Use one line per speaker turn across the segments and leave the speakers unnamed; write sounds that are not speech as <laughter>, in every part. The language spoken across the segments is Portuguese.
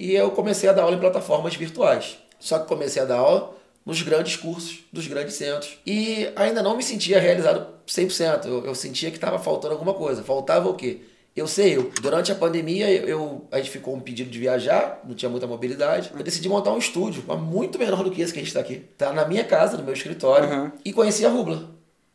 E eu comecei a dar aula em plataformas virtuais. Só que comecei a dar aula nos grandes cursos dos grandes centros. E ainda não me sentia realizado 100%. Eu, eu sentia que estava faltando alguma coisa. Faltava o quê? Eu sei, eu, durante a pandemia, eu, a gente ficou um pedido de viajar, não tinha muita mobilidade. Eu decidi montar um estúdio, mas muito menor do que esse que a gente está aqui. Tá na minha casa, no meu escritório,
Uhum.
e conheci a Rubla.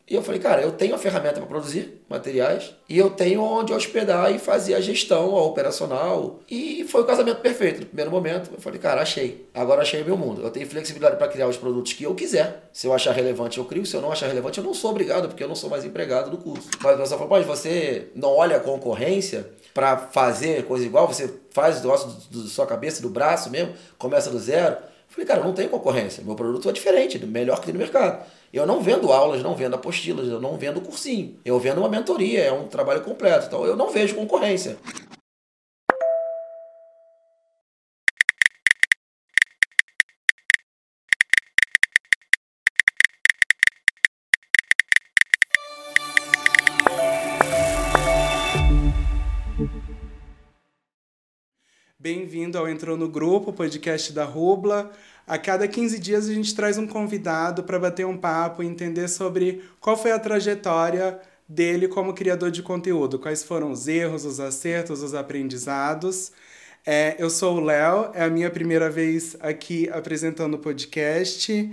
E eu falei, cara, eu tenho a ferramenta para produzir materiais e eu tenho onde hospedar e fazer a gestão, a operacional. E foi o casamento perfeito. No primeiro momento, eu falei, cara, achei. Agora achei meu mundo. Eu tenho flexibilidade para criar os produtos que eu quiser. Se eu achar relevante, eu crio. Se eu não achar relevante, eu não sou obrigado, porque eu não sou mais empregado do curso. Mas o pessoal falou, mas você não olha a concorrência para fazer coisa igual? Você faz o negócio da sua cabeça, do braço mesmo, começa do zero. Eu Falei, cara, não tem concorrência. Meu produto é diferente, melhor que tem no mercado. Eu não vendo aulas, não vendo apostilas, eu não vendo cursinho. Eu vendo uma mentoria, é um trabalho completo. Então eu não vejo concorrência.
Bem-vindo ao Entrou no Grupo, podcast da Rubla. A cada 15 dias a gente traz um convidado para bater um papo e entender sobre qual foi a trajetória dele como criador de conteúdo, quais foram os erros, os acertos, os aprendizados. É, eu sou o Léo, é a minha primeira vez aqui apresentando o podcast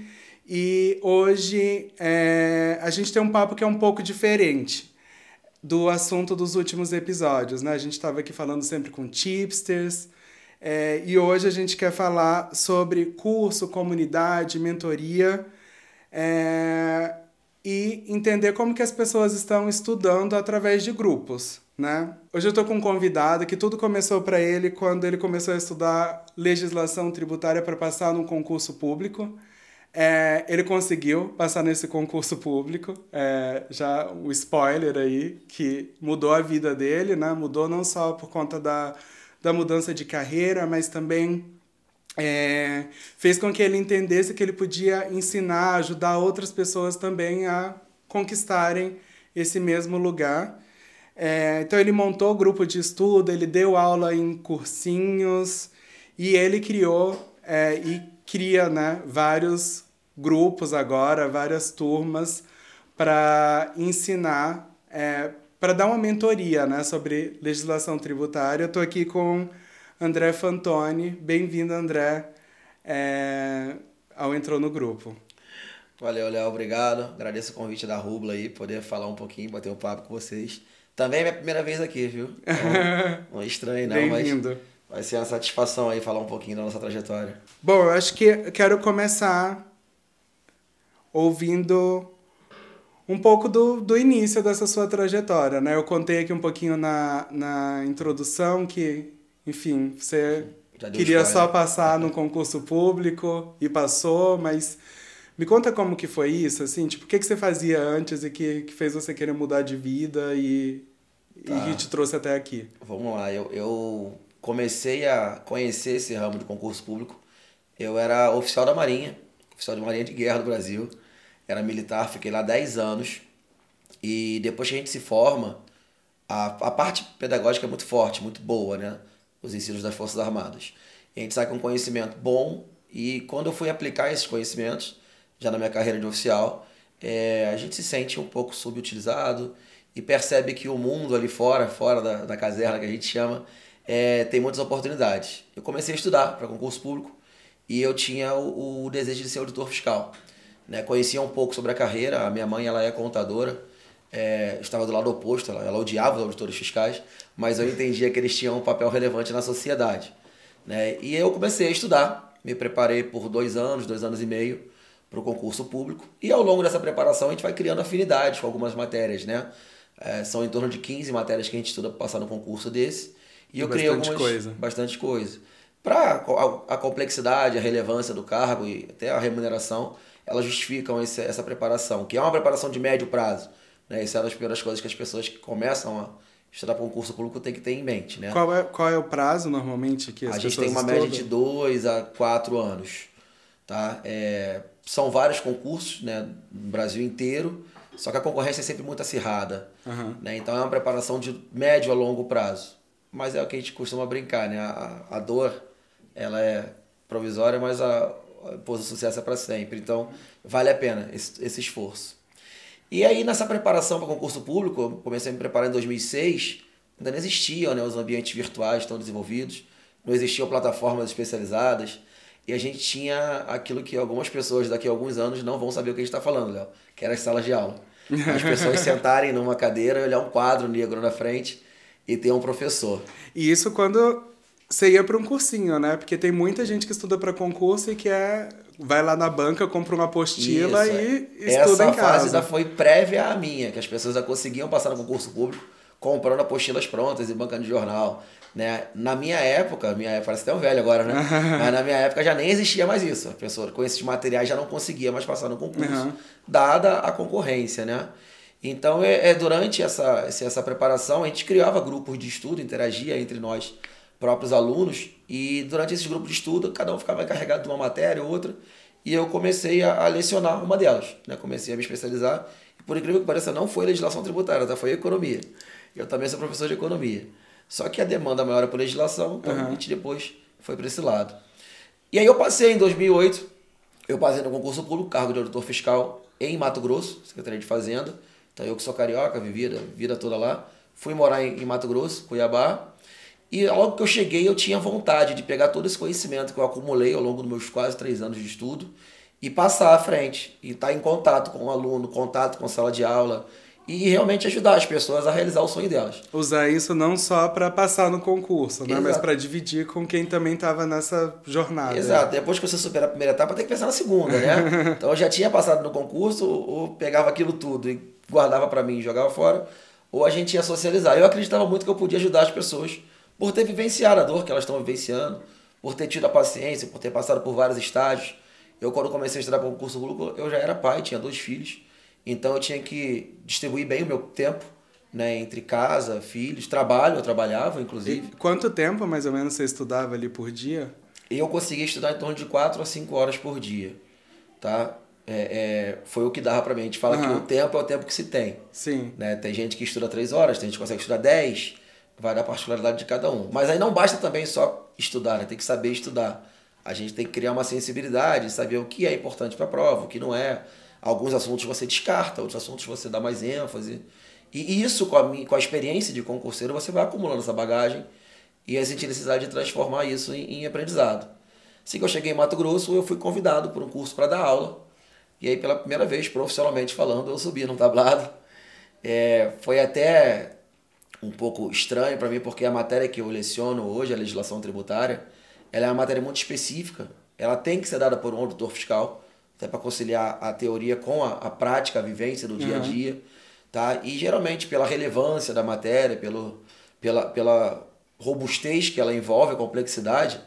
e hoje é, a gente tem um papo que é um pouco diferente do assunto dos últimos episódios, né? A gente estava aqui falando sempre com tipsters, é, e hoje a gente quer falar sobre curso, comunidade, mentoria, é, e entender como que as pessoas estão estudando através de grupos, né? Hoje eu estou com um convidado que tudo começou para ele quando ele começou a estudar legislação tributária para passar num concurso público. É, ele conseguiu passar nesse concurso público, é, já o spoiler aí, que mudou a vida dele, né? Mudou não só por conta da, da mudança de carreira, mas também é, fez com que ele entendesse que ele podia ensinar, ajudar outras pessoas também a conquistarem esse mesmo lugar. É, então ele montou grupo de estudo, ele deu aula em cursinhos e ele criou é, e cria né, vários grupos agora, várias turmas para ensinar, é, para dar uma mentoria né, sobre legislação tributária. Eu estou aqui com André Fantoni. Bem-vindo, André, é, ao Entrou no Grupo.
Valeu, Léo, obrigado. Agradeço o convite da Rubla aí, poder falar um pouquinho, bater um papo com vocês. Também é minha primeira vez aqui, viu? <laughs> Então, não é estranho não, mas
Bem-vindo.
vai ser uma satisfação aí falar um pouquinho da nossa trajetória.
Bom, eu acho que quero começar ouvindo um pouco do, do início dessa sua trajetória, né? Eu contei aqui um pouquinho na, na introdução que, enfim, você queria
spoiler.
só passar no concurso público e passou, mas me conta como que foi isso, assim, tipo, o que, que você fazia antes e que, que fez você querer mudar de vida e,
Tá.
e que te trouxe até aqui?
Vamos lá, eu, eu comecei a conhecer esse ramo de concurso público. Eu era oficial da Marinha, oficial de Marinha de Guerra do Brasil. Era militar, fiquei lá 10 anos. E depois que a gente se forma, a, a parte pedagógica é muito forte, muito boa, né? Os ensinos das Forças Armadas. E a gente sai com conhecimento bom e quando eu fui aplicar esses conhecimentos, já na minha carreira de oficial, é, a gente se sente um pouco subutilizado e percebe que o mundo ali fora, fora da, da caserna que a gente chama, é, tem muitas oportunidades. Eu comecei a estudar para concurso público e eu tinha o, o desejo de ser auditor fiscal. Né? Conhecia um pouco sobre a carreira, a minha mãe ela é contadora, é, estava do lado oposto, ela, ela odiava os auditores fiscais, mas eu entendia que eles tinham um papel relevante na sociedade. Né? E eu comecei a estudar, me preparei por dois anos, dois anos e meio para o concurso público, e ao longo dessa preparação a gente vai criando afinidades com algumas matérias, né? É, são em torno de 15 matérias que a gente estuda para passar no concurso desse. E eu criei algumas,
coisa.
bastante coisa. Para a, a complexidade, a relevância do cargo e até a remuneração, elas justificam esse, essa preparação, que é uma preparação de médio prazo. Né? Isso é uma das primeiras coisas que as pessoas que começam a estudar para concurso público têm que ter em mente. Né?
Qual é, qual é o prazo normalmente que as
a gente
pessoas
tem uma
estudam?
média de 2 a 4 anos. Tá? É, são vários concursos né, no Brasil inteiro, só que a concorrência é sempre muito acirrada.
Aham.
Né? Então é uma preparação de médio a longo prazo. Mas é o que a gente costuma brincar, né? A, a dor ela é provisória, mas a, a pós o sucesso é para sempre. Então, vale a pena esse, esse esforço. E aí, nessa preparação para concurso público, eu comecei a me preparar em 2006, ainda não existiam né, os ambientes virtuais tão desenvolvidos, não existiam plataformas especializadas, e a gente tinha aquilo que algumas pessoas daqui a alguns anos não vão saber o que a gente está falando, Léo, que era as salas de aula. As pessoas <laughs> sentarem numa cadeira e olhar um quadro negro na frente e ter um professor.
E isso quando você ia para um cursinho, né? Porque tem muita gente que estuda para concurso e que é vai lá na banca, compra uma apostila Isso, e é. estuda
Essa
em casa.
fase ainda foi prévia à minha, que as pessoas já conseguiam passar no concurso público comprando apostilas prontas e bancando de jornal. Né? Na minha época, minha época parece até um velho agora, né? <laughs> Mas na minha época já nem existia mais isso. A pessoa com esses materiais já não conseguia mais passar no concurso, uhum. dada a concorrência, né? Então, é, é, durante essa, essa preparação, a gente criava grupos de estudo, interagia entre nós próprios alunos, e durante esses grupos de estudo, cada um ficava encarregado de uma matéria ou outra, e eu comecei a, a lecionar uma delas. Né? Comecei a me especializar, e por incrível que pareça, não foi legislação tributária, tá? foi economia. Eu também sou professor de economia. Só que a demanda maior é por legislação, então uhum. a gente depois foi para esse lado. E aí eu passei em 2008, eu passei no concurso público, cargo de auditor fiscal em Mato Grosso, Secretaria de Fazenda. Então eu que sou carioca, vivi a vida toda lá. Fui morar em, em Mato Grosso, Cuiabá. E logo que eu cheguei, eu tinha vontade de pegar todo esse conhecimento que eu acumulei ao longo dos meus quase três anos de estudo e passar à frente. E estar tá em contato com o aluno, contato com a sala de aula, e realmente ajudar as pessoas a realizar o sonho delas.
Usar isso não só para passar no concurso, né? mas para dividir com quem também estava nessa jornada.
Exato. Depois que você supera a primeira etapa, tem que pensar na segunda, né? <laughs> então eu já tinha passado no concurso, ou pegava aquilo tudo e guardava para mim e jogava fora, ou a gente ia socializar. Eu acreditava muito que eu podia ajudar as pessoas por ter vivenciado a dor que elas estão vivenciando, por ter tido a paciência, por ter passado por vários estágios. Eu, quando comecei a estudar para o concurso público, eu já era pai, tinha dois filhos. Então eu tinha que distribuir bem o meu tempo, né, entre casa, filhos, trabalho, eu trabalhava inclusive.
E quanto tempo mais ou menos você estudava ali por dia?
Eu conseguia estudar em torno de 4 a 5 horas por dia, tá? É, é, foi o que dava para mim. A gente fala uhum. que o tempo é o tempo que se tem.
Sim.
Né? Tem gente que estuda 3 horas, tem gente que consegue estudar 10, vai da particularidade de cada um. Mas aí não basta também só estudar, né? tem que saber estudar. A gente tem que criar uma sensibilidade, saber o que é importante para a prova, o que não é. Alguns assuntos você descarta, outros assuntos você dá mais ênfase. E isso, com a, com a experiência de concurseiro, você vai acumulando essa bagagem e a gente necessidade de transformar isso em, em aprendizado. Assim que eu cheguei em Mato Grosso, eu fui convidado por um curso para dar aula. E aí, pela primeira vez, profissionalmente falando, eu subi num tablado. É, foi até um pouco estranho para mim, porque a matéria que eu leciono hoje, a legislação tributária, ela é uma matéria muito específica. Ela tem que ser dada por um auditor fiscal até para conciliar a teoria com a, a, prática, a vivência do dia a dia, uhum. tá? E geralmente pela relevância da matéria, pelo, pela, pela robustez que ela envolve, a complexidade,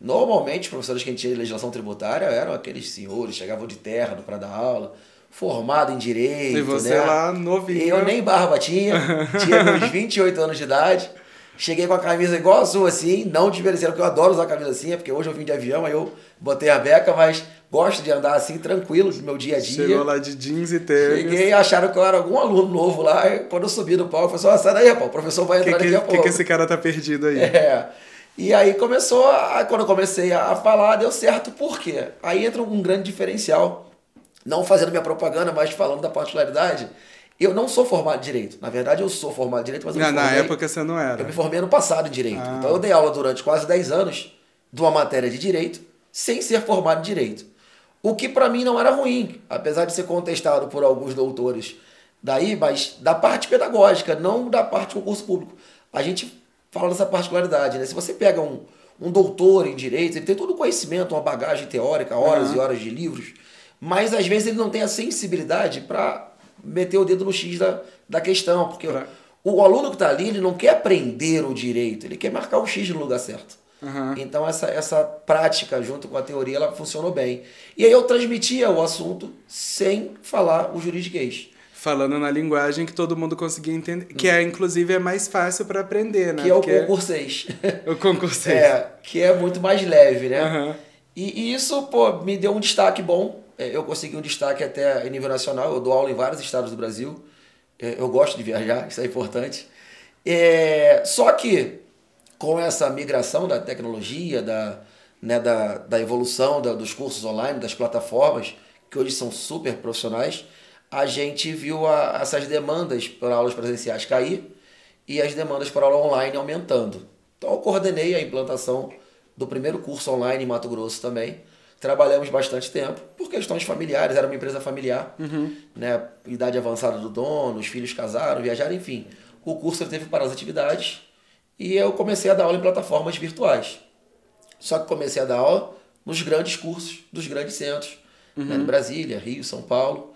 normalmente os professores que a gente tinha de legislação tributária eram aqueles senhores, chegavam de terra para dar aula, formado em direito,
E você
né?
lá novinho.
Eu nem barba tinha, tinha meus <laughs> 28 anos de idade. Cheguei com a camisa igual a sua, assim, não desmerecendo, porque eu adoro usar camisa assim, é porque hoje eu vim de avião, aí eu botei a beca, mas gosto de andar assim, tranquilo, no meu dia a dia.
Chegou lá de jeans e tênis.
Cheguei e acharam que eu era algum aluno novo lá, e quando eu subi no palco, eu falei assim, sai daí, rapaz, o professor vai entrar
que,
daqui
a
pouco. O
que, que esse cara tá perdido aí?
É. E aí começou, a, quando eu comecei a falar, deu certo, por quê? Aí entra um grande diferencial, não fazendo minha propaganda, mas falando da particularidade, eu não sou formado em Direito. Na verdade, eu sou formado em Direito, mas eu
não,
me formei,
Na época você não era.
Eu me formei ano passado em Direito. Ah. Então eu dei aula durante quase 10 anos de uma matéria de Direito, sem ser formado em Direito. O que para mim não era ruim, apesar de ser contestado por alguns doutores daí, mas da parte pedagógica, não da parte do concurso público. A gente fala dessa particularidade, né? Se você pega um, um doutor em Direito, ele tem todo o conhecimento, uma bagagem teórica, horas uhum. e horas de livros, mas às vezes ele não tem a sensibilidade para meter o dedo no X da, da questão, porque o, o aluno que está ali, ele não quer aprender o direito, ele quer marcar o X no lugar certo. Uhum. Então essa, essa prática junto com a teoria ela funcionou bem. E aí eu transmitia o assunto sem falar o juridiquês.
Falando na linguagem que todo mundo conseguia entender, que é inclusive é mais fácil para aprender, né?
Que é o concursês. <laughs>
o concursês.
É, que é muito mais leve, né? Uhum. E, e, isso, pô, me deu um destaque bom é, eu consegui um destaque até em nível nacional. Eu dou aula em vários estados do Brasil. É, eu gosto de viajar, <laughs> isso é importante. É, só que com essa migração da tecnologia, da, né, da, da evolução da, dos cursos online, das plataformas, que hoje são super profissionais, a gente viu a, essas demandas por aulas presenciais cair e as demandas por aula online aumentando. Então eu coordenei a implantação do primeiro curso online em Mato Grosso também. Trabalhamos bastante tempo por questões familiares, era uma empresa familiar, uhum. né? idade avançada do dono, os filhos casaram, viajaram, enfim. O curso teve para as atividades e eu comecei a dar aula em plataformas virtuais. Só que comecei a dar aula nos grandes cursos dos grandes centros, uhum. né? Brasília, Rio, São Paulo.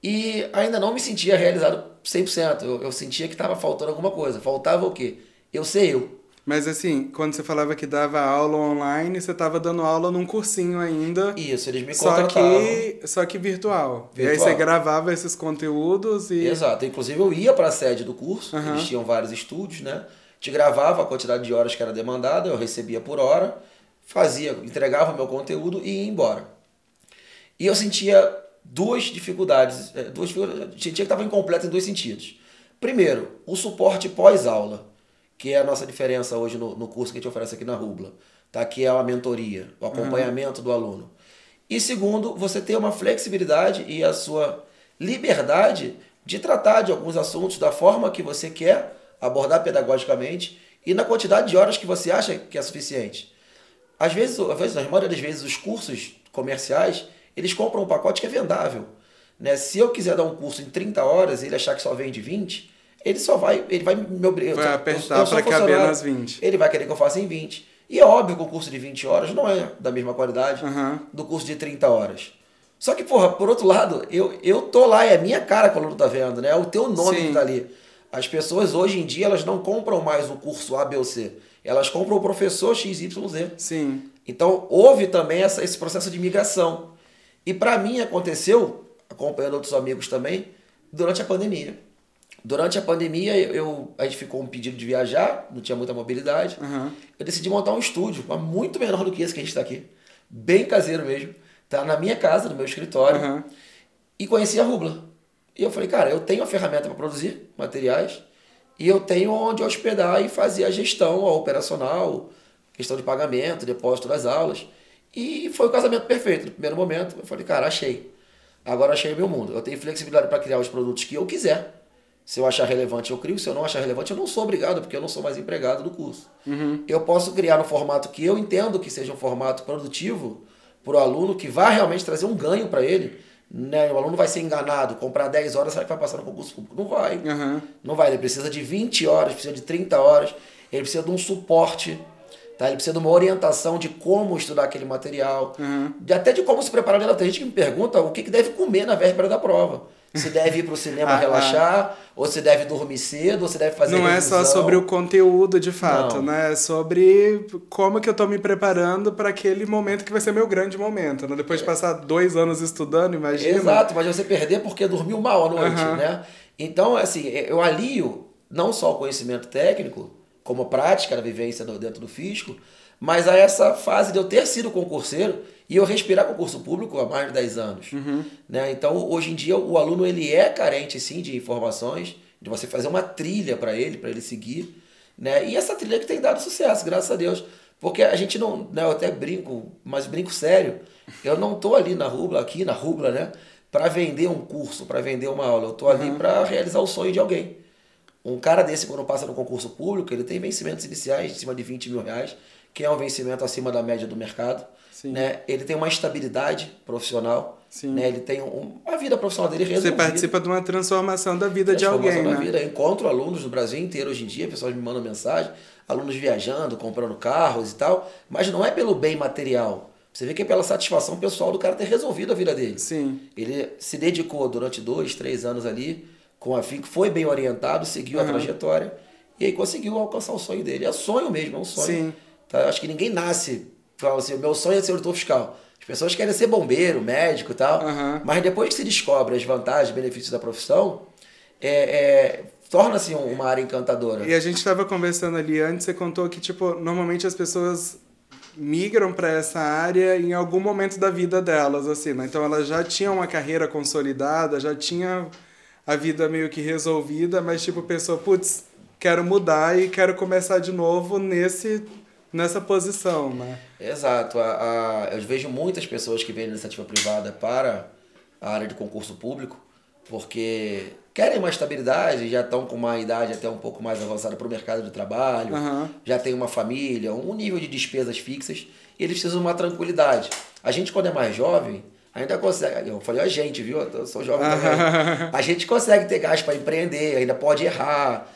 E ainda não me sentia realizado 100%. Eu, eu sentia que estava faltando alguma coisa. Faltava o quê? Eu sei eu.
Mas assim, quando você falava que dava aula online, você estava dando aula num cursinho ainda.
Isso, eles me
só que Só que virtual. virtual. E aí você gravava esses conteúdos e...
Exato. Inclusive eu ia para a sede do curso, uhum. eles tinham vários estúdios, né? Te gravava a quantidade de horas que era demandada, eu recebia por hora, fazia, entregava meu conteúdo e ia embora. E eu sentia duas dificuldades, é, duas sentia que estava incompleto em dois sentidos. Primeiro, o suporte pós-aula que é a nossa diferença hoje no, no curso que a gente oferece aqui na Rubla, tá? que é a mentoria, o acompanhamento uhum. do aluno. E segundo, você ter uma flexibilidade e a sua liberdade de tratar de alguns assuntos da forma que você quer abordar pedagogicamente e na quantidade de horas que você acha que é suficiente. Às vezes, às vezes na maioria das vezes, os cursos comerciais, eles compram um pacote que é vendável. Né? Se eu quiser dar um curso em 30 horas e ele achar que só vende 20, ele só vai, ele vai me obrigar.
Vai apertar para caber nas 20.
Ele vai querer que eu faça em 20. E é óbvio que o curso de 20 horas não é da mesma qualidade uhum. do curso de 30 horas. Só que, porra, por outro lado, eu, eu tô lá, é a minha cara que o aluno tá vendo, né? É o teu nome Sim. que tá ali. As pessoas hoje em dia, elas não compram mais o curso A, B ou C. Elas compram o professor XYZ.
Sim.
Então, houve também essa, esse processo de migração. E para mim aconteceu, acompanhando outros amigos também, durante a pandemia. Durante a pandemia, eu, a gente ficou um pedido de viajar, não tinha muita mobilidade. Uhum. Eu decidi montar um estúdio, mas muito menor do que esse que a gente está aqui. Bem caseiro mesmo. Tá na minha casa, no meu escritório. Uhum. E conheci a Rubla. E eu falei, cara, eu tenho a ferramenta para produzir materiais e eu tenho onde hospedar e fazer a gestão a operacional, questão de pagamento, depósito das aulas. E foi o casamento perfeito. No primeiro momento, eu falei, cara, achei. Agora achei meu mundo. Eu tenho flexibilidade para criar os produtos que eu quiser se eu achar relevante, eu crio. Se eu não achar relevante, eu não sou obrigado, porque eu não sou mais empregado do curso. Uhum. Eu posso criar no formato que eu entendo que seja um formato produtivo para o aluno, que vai realmente trazer um ganho para ele. Né? O aluno vai ser enganado, comprar 10 horas, será que vai passar no concurso público? Não vai. Uhum. Não vai. Ele precisa de 20 horas, precisa de 30 horas, ele precisa de um suporte. Tá? Ele precisa de uma orientação de como estudar aquele material, uhum. de, até de como se preparar. Tem gente que me pergunta o que, que deve comer na véspera da prova se <laughs> deve ir para o cinema ah, relaxar, ah. ou se deve dormir cedo, ou se deve fazer
Não
revisão.
é só sobre o conteúdo, de fato, Não. né? É sobre como que eu estou me preparando para aquele momento que vai ser meu grande momento, né? Depois de passar dois anos estudando, imagina.
Exato, mas você perder porque dormiu mal à noite, uhum. né? Então, assim, eu alio não só o conhecimento técnico, como prática da vivência dentro do fisco, mas a essa fase de eu ter sido concurseiro e eu respirar concurso público há mais de 10 anos. Uhum. Né? Então, hoje em dia, o aluno ele é carente, sim, de informações, de você fazer uma trilha para ele, para ele seguir. Né? E essa trilha que tem dado sucesso, graças a Deus. Porque a gente não, né, eu até brinco, mas brinco sério. Eu não estou ali na Rubla, aqui na Rubla, né, para vender um curso, para vender uma aula. Eu estou ali uhum. para realizar o sonho de alguém. Um cara desse, quando passa no concurso público, ele tem vencimentos iniciais de cima de 20 mil reais, que é um vencimento acima da média do mercado. Né? Ele tem uma estabilidade profissional. Né? Ele tem um, a vida profissional dele resolvida.
Você participa de uma transformação da vida de alguém. Da né? vida.
Eu encontro alunos do Brasil inteiro hoje em dia, pessoas me mandam mensagem, alunos viajando, comprando carros e tal, mas não é pelo bem material. Você vê que é pela satisfação pessoal do cara ter resolvido a vida dele.
Sim.
Ele se dedicou durante dois, três anos ali com a FIC, foi bem orientado, seguiu uhum. a trajetória e aí conseguiu alcançar o sonho dele. É sonho mesmo, é um sonho. Sim. Tá? Acho que ninguém nasce falam assim, meu sonho é ser auditor fiscal. As pessoas querem ser bombeiro, médico e tal, uhum. mas depois que se descobre as vantagens e benefícios da profissão, é, é torna-se uma área encantadora.
E a gente estava conversando ali antes, você contou que, tipo, normalmente as pessoas migram para essa área em algum momento da vida delas, assim, né? Então elas já tinham uma carreira consolidada, já tinha a vida meio que resolvida, mas tipo, pensou, putz, quero mudar e quero começar de novo nesse nessa posição, né?
Exato. A, a, eu vejo muitas pessoas que vêm da iniciativa privada para a área de concurso público porque querem uma estabilidade, já estão com uma idade até um pouco mais avançada para o mercado de trabalho,
Uhum.
já tem uma família, um nível de despesas fixas, e eles precisam de uma tranquilidade. A gente, quando é mais jovem, ainda consegue. Eu falei a gente, viu? Eu sou jovem também. A gente consegue ter gás para empreender, ainda pode errar,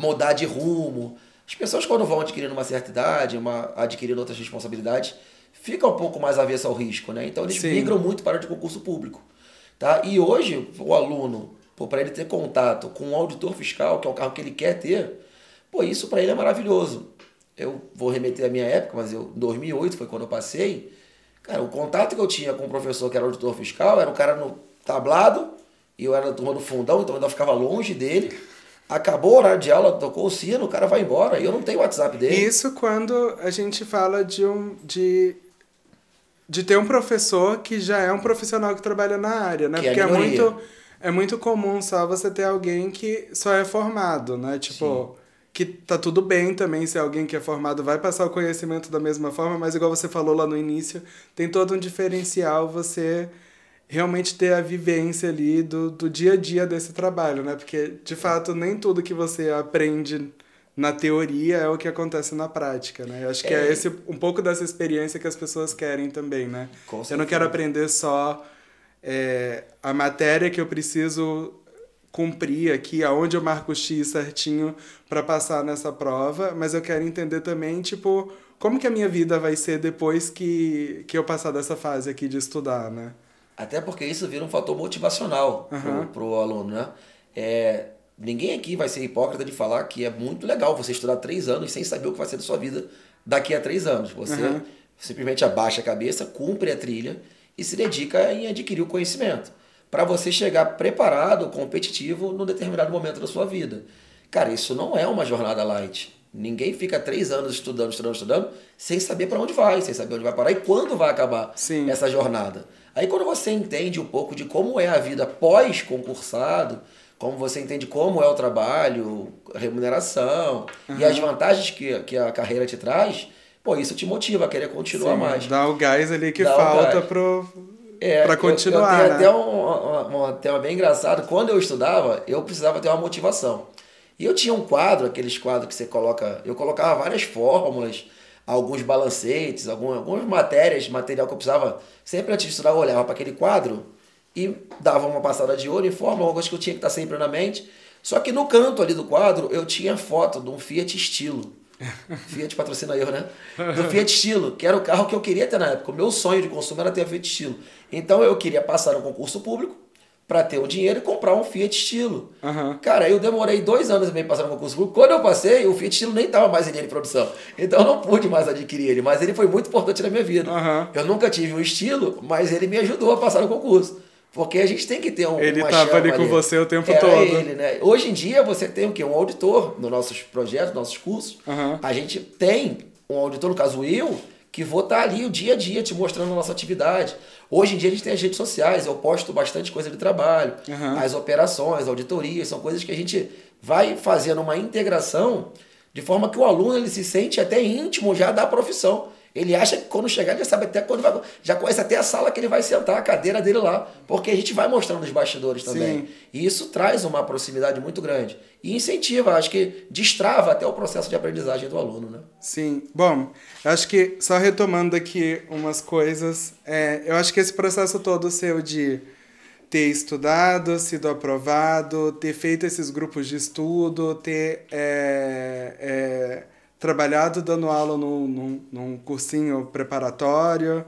mudar de rumo. As pessoas, quando vão adquirindo uma certa idade, uma, adquirindo outras responsabilidades, ficam um pouco mais avessa ao risco, né? Então eles
Sim.
migram muito para o de concurso público. Tá? E hoje, o aluno, para ele ter contato com um auditor fiscal, que é o carro que ele quer ter, pô, isso para ele é maravilhoso. Eu vou remeter à minha época, mas eu, em 2008 foi quando eu passei. Cara, o contato que eu tinha com o professor que era auditor fiscal era o cara no tablado, e eu era da turma do fundão, então eu ainda ficava longe dele. Acabou o horário de aula, tocou o sino, o cara vai embora, e eu não tenho o WhatsApp dele.
Isso quando a gente fala de um de de ter um professor que já é um profissional que trabalha na área, né?
Que é
Porque é
minoria.
muito é muito comum só você ter alguém que só é formado, né? Tipo, que tá tudo bem também se alguém que é formado vai passar o conhecimento da mesma forma, mas igual você falou lá no início, tem todo um diferencial você realmente ter a vivência ali do, do dia a dia desse trabalho, né? Porque, de fato, nem tudo que você aprende na teoria é o que acontece na prática, né? Eu acho que é,
É.
esse um pouco dessa experiência que as pessoas querem também, né?
Com
Eu não quero aprender só é, a matéria que eu preciso cumprir aqui, aonde eu marco o X certinho para passar nessa prova, mas eu quero entender também, tipo, como que a minha vida vai ser depois que, que eu passar dessa fase aqui de estudar, né?
Até porque isso vira um fator motivacional
Aham.
pro, pro aluno, né? É, ninguém aqui vai ser hipócrita de falar que é muito legal você estudar três anos sem saber o que vai ser da sua vida daqui a três anos. Você
Aham.
simplesmente abaixa a cabeça, cumpre a trilha e se dedica em adquirir o conhecimento. Para você chegar preparado, competitivo, num determinado momento da sua vida. Cara, isso não é uma jornada light. Ninguém fica três anos estudando, estudando, estudando, sem saber para onde vai, sem saber onde vai parar e quando vai acabar
Sim.
essa jornada. Aí quando você entende um pouco de como é a vida pós-concursado, como você entende como é o trabalho, a remuneração e as vantagens que, que a carreira te traz, pô, isso te motiva a querer continuar
Sim,
mais.
Dá o gás ali que
Dá
falta pro,
É, eu-
continuar,
Eu, tenho
né?
até um, um, um tema bem engraçado. Quando eu estudava, eu precisava ter uma motivação. E eu tinha um quadro, aqueles quadros que você coloca. Eu colocava várias fórmulas, alguns balancetes, algumas, algumas matérias, material que eu precisava. Sempre antes de estudar, eu olhava para aquele quadro e dava uma passada de olho em forma, algumas que eu tinha que estar sempre na mente. Só que no canto ali do quadro eu tinha foto de um Fiat Estilo. Fiat patrocina eu, né? Do Fiat Estilo, que era o carro que eu queria ter na época. O meu sonho de consumo era ter a Fiat Estilo. Então eu queria passar no concurso público para ter o dinheiro e comprar um Fiat Estilo.
Aham.
Cara, eu demorei dois anos e meio passar no concurso público. Quando eu passei, o Fiat Estilo nem estava mais em linha de produção. Então eu não pude mais adquirir ele, mas ele foi muito importante na minha vida.
Aham.
Eu nunca tive um estilo, mas ele me ajudou a passar no concurso. Porque a gente tem que ter um.
Ele
uma
tava
chama
ali com você o tempo
Era
todo.
ele, né? Hoje em dia você tem o quê? Um auditor nos nossos projetos, nos nossos cursos.
Aham.
A gente tem um auditor, no caso eu, que vou estar ali o dia a dia te mostrando a nossa atividade. Hoje em dia a gente tem as redes sociais, eu posto bastante coisa de trabalho,
Aham.
as operações, auditorias, são coisas que a gente vai fazendo uma integração de forma que o aluno ele se sente até íntimo já da profissão. Ele acha que quando chegar já sabe até quando vai, já conhece até a sala que ele vai sentar, a cadeira dele lá, porque a gente vai mostrando os bastidores também.
Sim.
E isso traz uma proximidade muito grande e incentiva, acho que destrava até o processo de aprendizagem do aluno, né?
Sim. Bom, acho que, só retomando aqui umas coisas, é, eu acho que esse processo todo seu de ter estudado, sido aprovado, ter feito esses grupos de estudo, ter é, é, trabalhado dando aula num, num, num cursinho preparatório,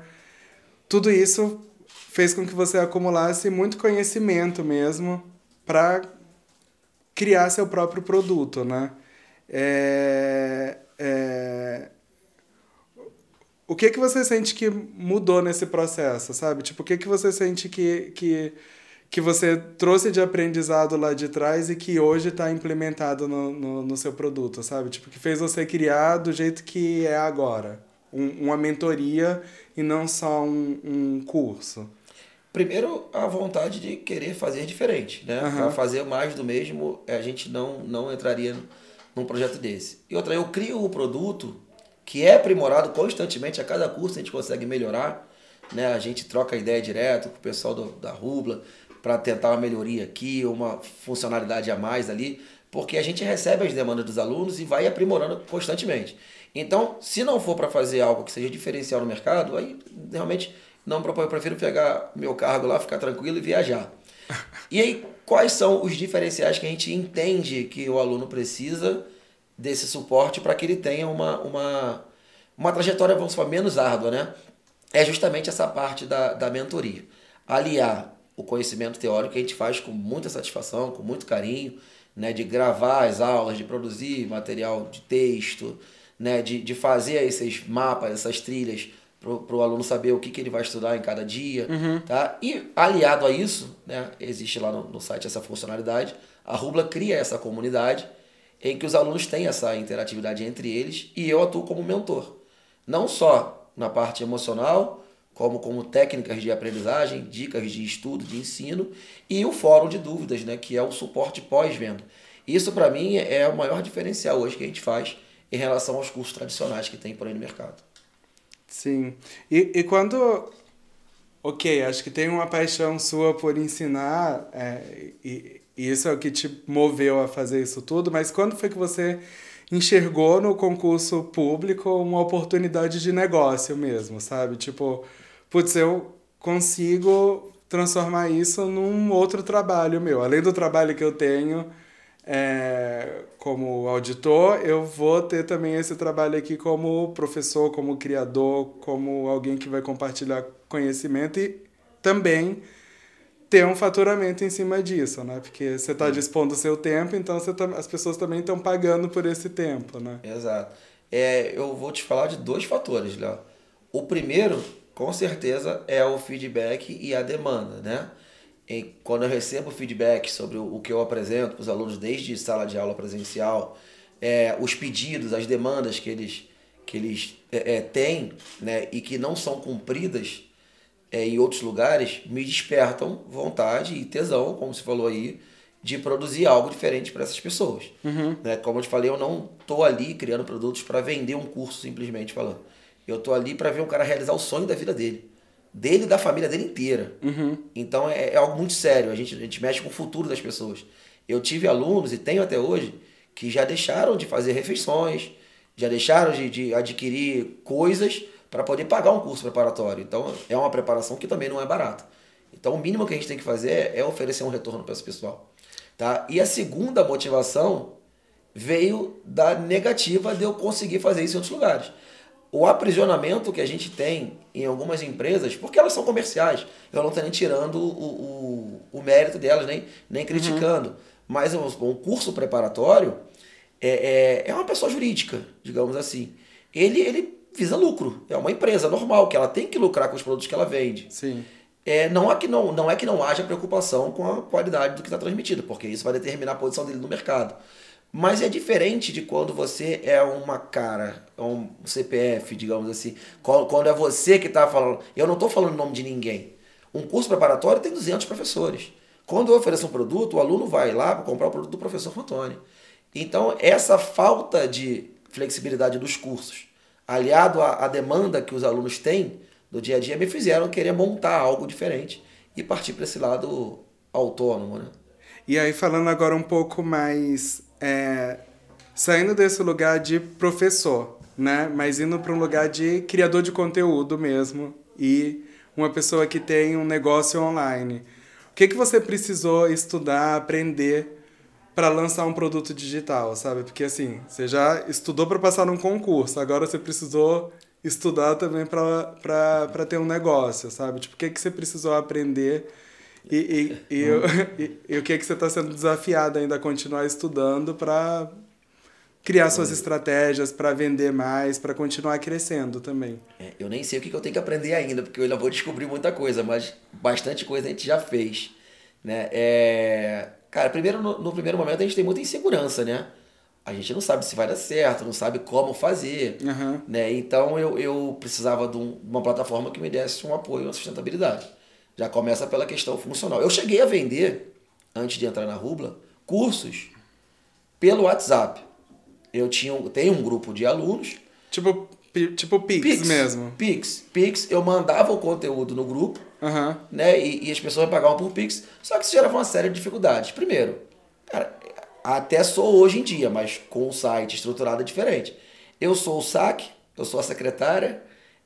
tudo isso fez com que você acumulasse muito conhecimento mesmo para criar seu próprio produto, né? É, é, o que que você sente que mudou nesse processo, sabe? Tipo, o que que você sente que, que, que você trouxe de aprendizado lá de trás e que hoje está implementado no, no, no seu produto, sabe? Tipo, que fez você criar do jeito que é agora. Um, uma mentoria e não só um, um curso.
Primeiro, a vontade de querer fazer diferente, né?
Aham.
Para fazer mais do mesmo, a gente não, não entraria num projeto desse. E outra, eu crio o produto que é aprimorado constantemente, a cada curso a gente consegue melhorar, né? A gente troca ideia direto com o pessoal do, da Rubla para tentar uma melhoria aqui, uma funcionalidade a mais ali, porque a gente recebe as demandas dos alunos e vai aprimorando constantemente. Então, se não for para fazer algo que seja diferencial no mercado, aí realmente não proponho, eu prefiro pegar meu cargo lá, ficar tranquilo e viajar. E aí, quais são os diferenciais que a gente entende que o aluno precisa desse suporte para que ele tenha uma, uma, uma trajetória, vamos falar, menos árdua, né? É justamente essa parte da, da mentoria. Aliar o conhecimento teórico que a gente faz com muita satisfação, com muito carinho, né? De gravar as aulas, de produzir material de texto, né? De, de fazer esses mapas, essas trilhas para o aluno saber o que, que ele vai estudar em cada dia.
Uhum.
Tá? E aliado a isso, né, existe lá no, no site essa funcionalidade, a Rubla cria essa comunidade em que os alunos têm essa interatividade entre eles e eu atuo como mentor. Não só na parte emocional, como como técnicas de aprendizagem, dicas de estudo, de ensino e o fórum de dúvidas, né, que é o suporte pós-venda. Isso para mim é o maior diferencial hoje que a gente faz em relação aos cursos tradicionais que tem por aí no mercado.
Sim. E, e quando. Ok, acho que tem uma paixão sua por ensinar, é, e, e isso é o que te moveu a fazer isso tudo, mas quando foi que você enxergou no concurso público uma oportunidade de negócio mesmo, sabe? Tipo, putz, eu consigo transformar isso num outro trabalho meu. Além do trabalho que eu tenho, é, como auditor, eu vou ter também esse trabalho aqui como professor, como criador, como alguém que vai compartilhar conhecimento e também ter um faturamento em cima disso, né? Porque você está dispondo o seu tempo, então você tá, as pessoas também estão pagando por esse tempo, né?
Exato. É, eu vou te falar de dois fatores, Léo. O primeiro, com certeza, é o feedback e a demanda, né? em, quando eu recebo feedback sobre o, o que eu apresento para os alunos, desde sala de aula presencial, é, os pedidos, as demandas que eles, que eles é, é, têm né, e que não são cumpridas é, em outros lugares, me despertam vontade e tesão, como você falou aí, de produzir algo diferente para essas pessoas.
Uhum.
Né? Como eu te falei, eu não estou ali criando produtos para vender um curso, simplesmente falando. Eu estou ali para ver um cara realizar o sonho da vida dele dele e da família dele inteira.
Uhum.
Então é, é, algo muito sério. A gente, a gente mexe com o futuro das pessoas. Eu tive alunos, e tenho até hoje, que já deixaram de fazer refeições, já deixaram de, de adquirir coisas para poder pagar um curso preparatório. Então é uma preparação que também não é barata. Então o mínimo que a gente tem que fazer é oferecer um retorno para esse pessoal. Tá? E a segunda motivação veio da negativa de eu conseguir fazer isso em outros lugares o aprisionamento que a gente tem em algumas empresas, porque elas são comerciais, eu não estou nem tirando o, o, o, mérito delas, nem, nem criticando, uhum. mas o, o, curso preparatório é, é, é uma pessoa jurídica, digamos assim. Ele, ele visa lucro, é uma empresa normal, que ela tem que lucrar com os produtos que ela vende.
Sim.
É, não, é que não, não é que não haja preocupação com a qualidade do que está transmitido, porque isso vai determinar a posição dele no mercado. Mas é diferente de quando você é uma cara, é um CPF, digamos assim. Quando é você que está falando. Eu não estou falando o nome de ninguém. Um curso preparatório tem 200 professores. Quando eu ofereço um produto, o aluno vai lá para comprar o produto do professor Antônio. Então, essa falta de flexibilidade dos cursos, aliado à, à demanda que os alunos têm do dia a dia, me fizeram querer montar algo diferente e partir para esse lado autônomo. Né?
E aí, falando agora um pouco mais é, saindo desse lugar de professor, né? Mas indo para um lugar de criador de conteúdo mesmo e uma pessoa que tem um negócio online. O que, que você precisou estudar, aprender para lançar um produto digital, sabe? Porque assim, você já estudou para passar num concurso, agora você precisou estudar também para ter um negócio, sabe? Tipo, o que, que você precisou aprender e, e, e, eu, e, e o que, é que você está sendo desafiado ainda a continuar estudando para criar suas estratégias, para vender mais, para continuar crescendo também?
É, eu nem sei o que eu tenho que aprender ainda, porque eu ainda vou descobrir muita coisa, mas bastante coisa a gente já fez. Né? É... Cara, primeiro, no, no primeiro momento a gente tem muita insegurança, né? a gente não sabe se vai dar certo, não sabe como fazer.
Uhum.
Né? Então eu, eu precisava de, um, de, uma plataforma que me desse um apoio, uma sustentabilidade. Já começa pela questão funcional. Eu cheguei a vender, antes de entrar na Rubla, cursos pelo WhatsApp. Eu tinha, tenho um grupo de alunos.
Tipo, tipo Pix, Pix mesmo.
Pix. Pix, eu mandava o conteúdo no grupo,
uhum.
né? E, e, as pessoas pagavam por Pix. Só que isso gerava uma série de dificuldades. Primeiro, cara, até sou hoje em dia, mas com o site estruturado é diferente. Eu sou o saque, eu sou a secretária,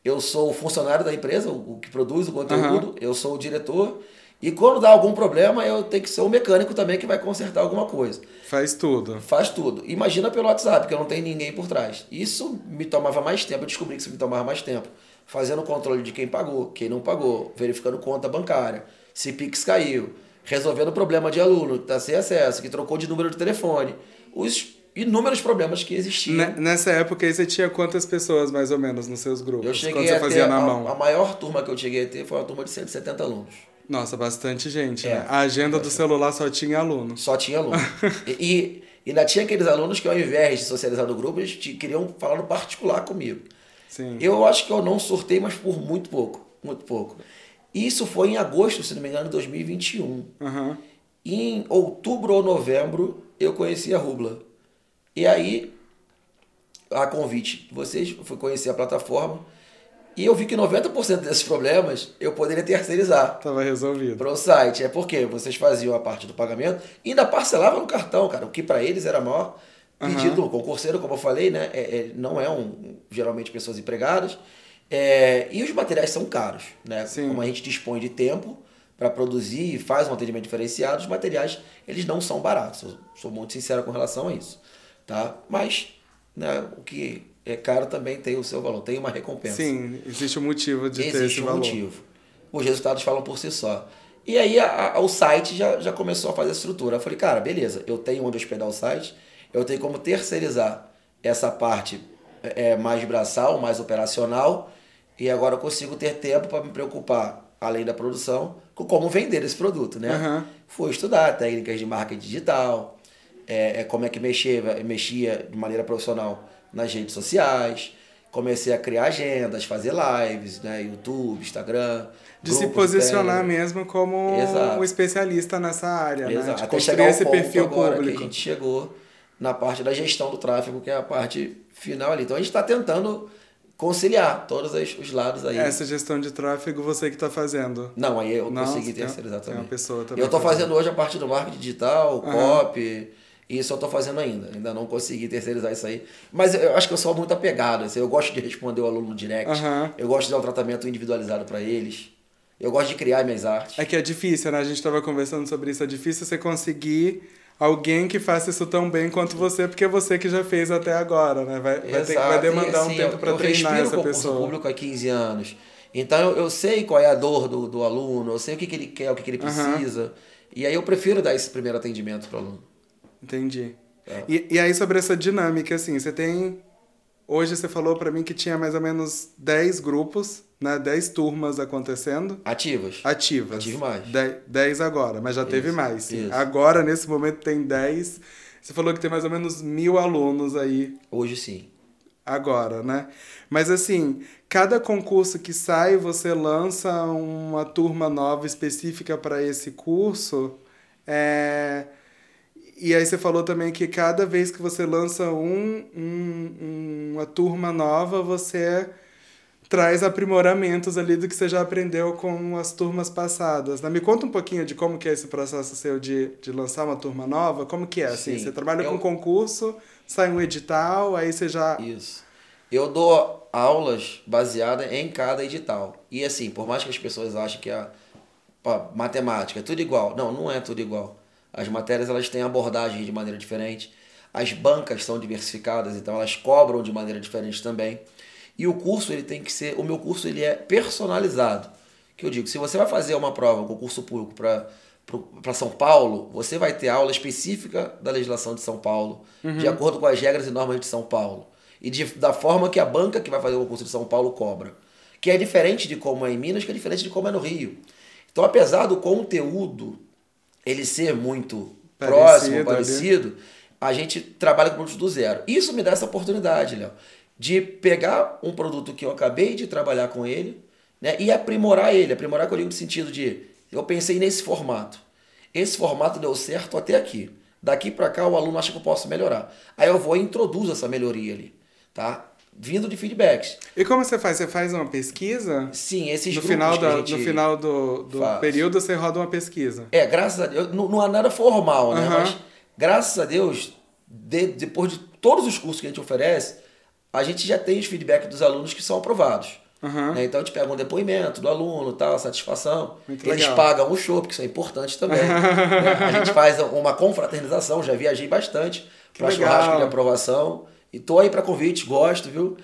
eu sou o funcionário da empresa, o, que produz o conteúdo, uhum. eu sou o diretor. E quando dá algum problema, eu tenho que ser o mecânico também que vai consertar alguma coisa.
Faz tudo.
Faz tudo. Imagina pelo WhatsApp, que eu não tenho ninguém por trás. Isso me tomava mais tempo, eu descobri que isso me tomava mais tempo. Fazendo o controle de quem pagou, quem não pagou, verificando conta bancária, se Pix caiu, resolvendo problema de aluno que está sem acesso, que trocou de número de telefone. Os inúmeros problemas que existiam.
Nessa época aí você tinha quantas pessoas mais ou menos nos seus grupos?
Eu cheguei quando você fazia na a, mão? A maior turma que eu cheguei a ter foi uma turma de 170 alunos.
Nossa, bastante gente, é, né? A agenda do celular só tinha aluno.
Só tinha aluno. <laughs> e, e ainda tinha aqueles alunos que ao invés de socializar no grupo, eles queriam falar no particular comigo.
Sim.
Eu acho que eu não sortei, mas por muito pouco. Muito pouco. Isso foi em agosto, se não me engano, de 2021.
Uhum.
Em outubro ou novembro, eu conheci a Rubla. E aí, a convite de vocês, eu fui conhecer a plataforma e eu vi que 90% desses problemas eu poderia terceirizar.
Estava resolvido.
Para o site. É porque vocês faziam a parte do pagamento e ainda parcelavam no cartão, cara. O que para eles era maior pedido. Uhum. concurseiro, como eu falei, né? É, é, não é um, geralmente pessoas empregadas. É, e os materiais são caros, né?
Sim.
Como a gente dispõe de tempo para produzir e faz um atendimento diferenciado, os materiais eles não são baratos. Eu sou muito sincero com relação a isso tá? Mas né, o que é caro também tem o seu valor, tem uma recompensa.
Sim, existe um motivo de existe ter esse um valor. motivo.
Os resultados falam por si só. E aí a, a, o site já, já começou a fazer a estrutura. Eu falei, cara, beleza, eu tenho onde hospedar o site, eu tenho como terceirizar essa parte é, mais braçal, mais operacional, e agora eu consigo ter tempo para me preocupar, além da produção, com como vender esse produto, né?
Uhum.
Fui estudar técnicas de marketing digital, é, é, como é que mexia, mexia de maneira profissional nas redes sociais. Comecei a criar agendas, fazer lives, né? YouTube, Instagram.
De se posicionar de mesmo como Exato. um especialista nessa área,
né? Exato.
né? De
Até chegar esse perfil agora público. Que a gente chegou na parte da gestão do tráfego, que é a parte final ali. Então a gente está tentando conciliar todos os lados aí.
Essa gestão de tráfego você que está fazendo?
Não, aí eu Não, consegui terceirizar também.
Uma pessoa também
eu estou fazendo hoje a parte do marketing digital, uhum. copy e isso eu estou fazendo ainda. Ainda não consegui terceirizar isso aí. Mas eu acho que eu sou muito apegado. Assim, eu gosto de responder o aluno no direct.
Uhum.
Eu gosto de dar um tratamento individualizado para eles. Eu gosto de criar minhas artes.
É que é difícil, né? A gente estava conversando sobre isso. É difícil você conseguir alguém que faça isso tão bem quanto você, porque é você que já fez até agora, né? Vai, vai, ter, vai demandar assim, um tempo para treinar essa pessoa.
Eu público há 15 anos. Então eu, eu sei qual é a dor do, do aluno, eu sei o que, que ele quer, o que, que ele precisa. Uhum. E aí eu prefiro dar esse primeiro atendimento para o aluno.
Entendi. É. E, e aí, sobre essa dinâmica, assim, você tem. Hoje você falou para mim que tinha mais ou menos 10 grupos, né? 10 turmas acontecendo.
Ativas.
Ativas.
Ative mais.
10 agora, mas já
isso,
teve mais. Sim.
Isso.
Agora, nesse momento, tem 10. Você falou que tem mais ou menos mil alunos aí.
Hoje sim.
Agora, né? Mas assim, cada concurso que sai, você lança uma turma nova específica para esse curso. É e aí você falou também que cada vez que você lança um, um, uma turma nova, você traz aprimoramentos ali do que você já aprendeu com as turmas passadas. Né? Me conta um pouquinho de como que é esse processo seu de, de lançar uma turma nova, como que é? Assim, você trabalha eu... com concurso, sai um edital, aí você já...
Isso. Eu dou aulas baseadas em cada edital. E assim, por mais que as pessoas achem que a, a matemática é tudo igual, não, não é tudo igual. As matérias elas têm abordagem de maneira diferente. As bancas são diversificadas, então elas cobram de maneira diferente também. E o curso ele tem que ser, o meu curso ele é personalizado. Que eu digo, se você vai fazer uma prova, um concurso público para para São Paulo, você vai ter aula específica da legislação de São Paulo, uhum. de acordo com as regras e normas de São Paulo. E de, da forma que a banca que vai fazer o concurso de São Paulo cobra. Que é diferente de como é em Minas, que é diferente de como é no Rio. Então, apesar do conteúdo ele ser muito parecido, próximo, parecido, ali. a gente trabalha com produtos do zero. Isso me dá essa oportunidade, Léo, de pegar um produto que eu acabei de trabalhar com ele né, e aprimorar ele. Aprimorar que eu digo no sentido de, eu pensei nesse formato. Esse formato deu certo até aqui. Daqui para cá o aluno acha que eu posso melhorar. Aí eu vou e introduzo essa melhoria ali. Tá? Vindo de feedbacks.
E como você faz? Você faz uma pesquisa?
Sim, esses
no final da, No final do, do
faz.
período você roda uma pesquisa.
É, graças a Deus, não, não há nada formal, né?
Aham.
Mas graças a Deus, de- depois de todos os cursos que a gente oferece, a gente já tem os feedbacks dos alunos que são aprovados.
Aham.
né? Então a gente pega um depoimento do aluno, tal, satisfação.
Muito
Eles
legal.
pagam o show, porque isso é importante também. <laughs> né? A gente faz uma confraternização, já viajei bastante para churrasco de aprovação. E tô aí para convite, gosto, viu?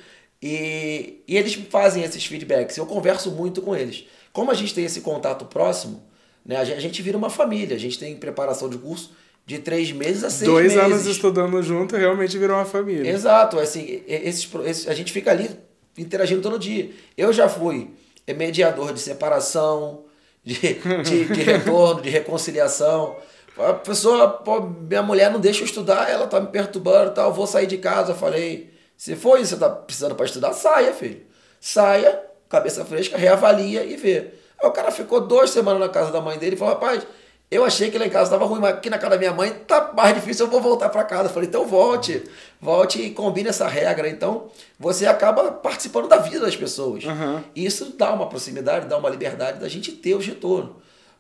E, e eles fazem esses feedbacks. Eu converso muito com eles. Como a gente tem esse contato próximo, né? A gente, a gente vira uma família. A gente tem preparação de curso de três meses a seis
Dois
meses.
anos estudando junto realmente virou uma família.
Exato, assim, esses, esses- a gente fica ali interagindo todo dia. Eu já fui mediador de separação, de, de, de <laughs> retorno, de reconciliação. A pessoa, pô, minha mulher não deixa eu estudar, ela tá me perturbando e tal, vou sair de casa. Eu falei, se for isso você tá precisando para estudar, saia, filho. Saia, cabeça fresca, reavalia e vê. Aí o cara ficou duas semanas na casa da mãe dele e falou, rapaz, eu achei que lá em casa estava ruim, mas aqui na casa da minha mãe tá mais difícil, eu vou voltar para casa. Eu falei, então volte, volte e combine essa regra. Então você acaba participando da vida das pessoas.
Aham.
E isso dá uma proximidade, dá uma liberdade da gente ter os retornos.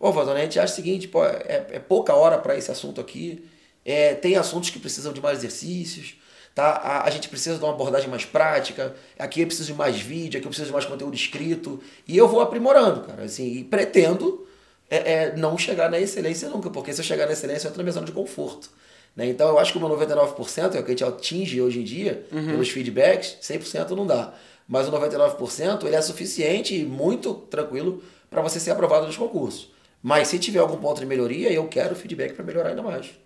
Ô, Vazona, a gente acha o seguinte, pô, é, é pouca hora para esse assunto aqui. É, tem assuntos que precisam de mais exercícios. Tá? A, a gente precisa de uma abordagem mais prática. Aqui eu preciso de mais vídeo, aqui eu preciso de mais conteúdo escrito. E eu vou aprimorando, cara. Assim, e pretendo é, é, não chegar na excelência nunca, porque se eu chegar na excelência, eu entro na minha zona de conforto. Né? Então eu acho que o meu 99% é o que a gente atinge hoje em dia, pelos feedbacks, 100% não dá. Mas o 99% ele é suficiente e muito tranquilo para você ser aprovado nos concursos. Mas se tiver algum ponto de melhoria, eu quero feedback para melhorar ainda mais.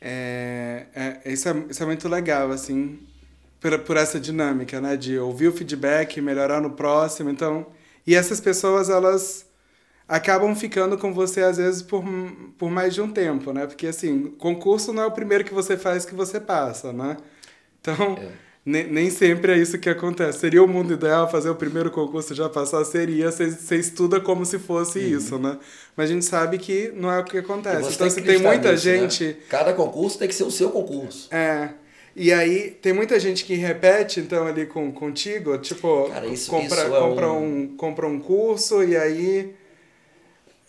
É, é, isso, é, isso é muito legal, assim, por, por essa dinâmica, né? De ouvir o feedback, melhorar no próximo. Então, e essas pessoas, elas acabam ficando com você, às vezes, por, por mais de um tempo, né? Porque, assim, concurso não é o primeiro que você faz que você passa, né? Então, nem, nem sempre é isso que acontece. Seria o mundo ideal fazer o primeiro concurso e já passar? Seria. Você, estuda como se fosse isso, né? Mas a gente sabe que não é o que acontece. Então, se tem muita
nisso, né?
gente...
Cada concurso tem que ser o seu concurso.
É. E aí, tem muita gente que repete, então, ali com, contigo, tipo,
Cara, isso-
compra,
isso é
compra,
um-
um... compra um curso e aí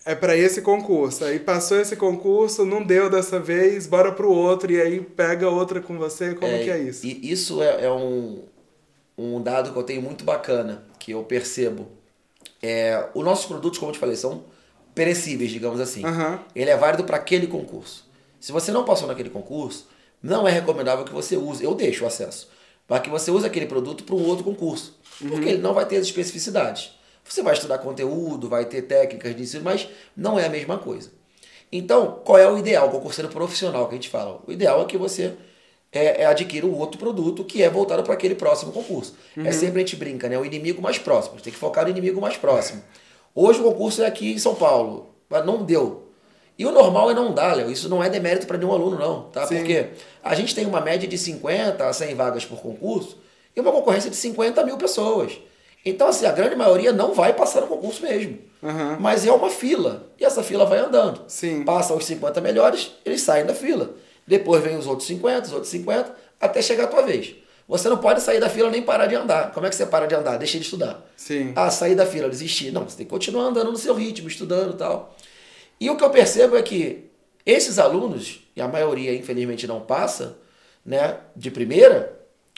é para esse concurso. Aí passou esse concurso, não deu dessa vez, bora pro outro, e aí pega outra com você, como que é isso?
E isso é, é um, um dado que eu tenho muito bacana, que eu percebo. É, os nossos produtos, como eu te falei, são perecíveis, digamos assim.
Aham.
Ele é válido para aquele concurso. Se você não passou naquele concurso, não é recomendável que você use, eu deixo o acesso, para que você use aquele produto para um outro concurso. Porque ele não vai ter as especificidades. Você vai estudar conteúdo, vai ter técnicas de ensino, mas não é a mesma coisa. Então, qual é o ideal? O concurseiro profissional que a gente fala. O ideal é que você é, é adquira um outro produto que é voltado para aquele próximo concurso. É sempre a gente brinca, né? O inimigo mais próximo. Tem que focar no inimigo mais próximo. Hoje o concurso é aqui em São Paulo, mas não deu. E o normal é não dar, Léo. Isso não é demérito para nenhum aluno, não. Tá?
Sim.
Porque a gente tem uma média de 50 a 100 vagas por concurso e uma concorrência de 50 mil pessoas. Então, assim, a grande maioria não vai passar no concurso mesmo.
Aham.
Mas é uma fila. E essa fila vai andando.
Sim.
Passam os 50 melhores, eles saem da fila. Depois vem os outros 50, os outros 50, até chegar a tua vez. Você não pode sair da fila nem parar de andar. Como é que você para de andar? Deixa de estudar.
Sim.
Ah, sair da fila, desistir. Não, você tem que continuar andando no seu ritmo, estudando e tal. E o que eu percebo é que esses alunos, e a maioria infelizmente não passa, né, de primeira,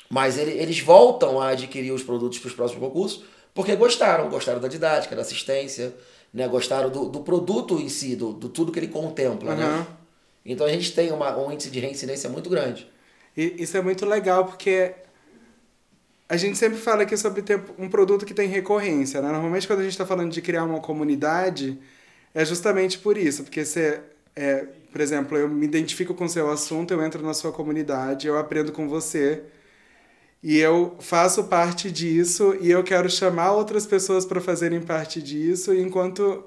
mas ele- eles voltam a adquirir os produtos para os próximos concursos porque gostaram, gostaram da didática, da assistência, né, gostaram do, do produto em si, do, do tudo que ele contempla, né?
Aham.
Então a gente tem uma, um índice de reincidência muito grande.
E isso é muito legal porque a gente sempre fala aqui sobre ter um produto que tem recorrência, né? Normalmente quando a gente está falando de criar uma comunidade, é justamente por isso, porque você, é, por exemplo, eu me identifico com o seu assunto, eu entro na sua comunidade, eu aprendo com você e eu faço parte disso e eu quero chamar outras pessoas para fazerem parte disso e enquanto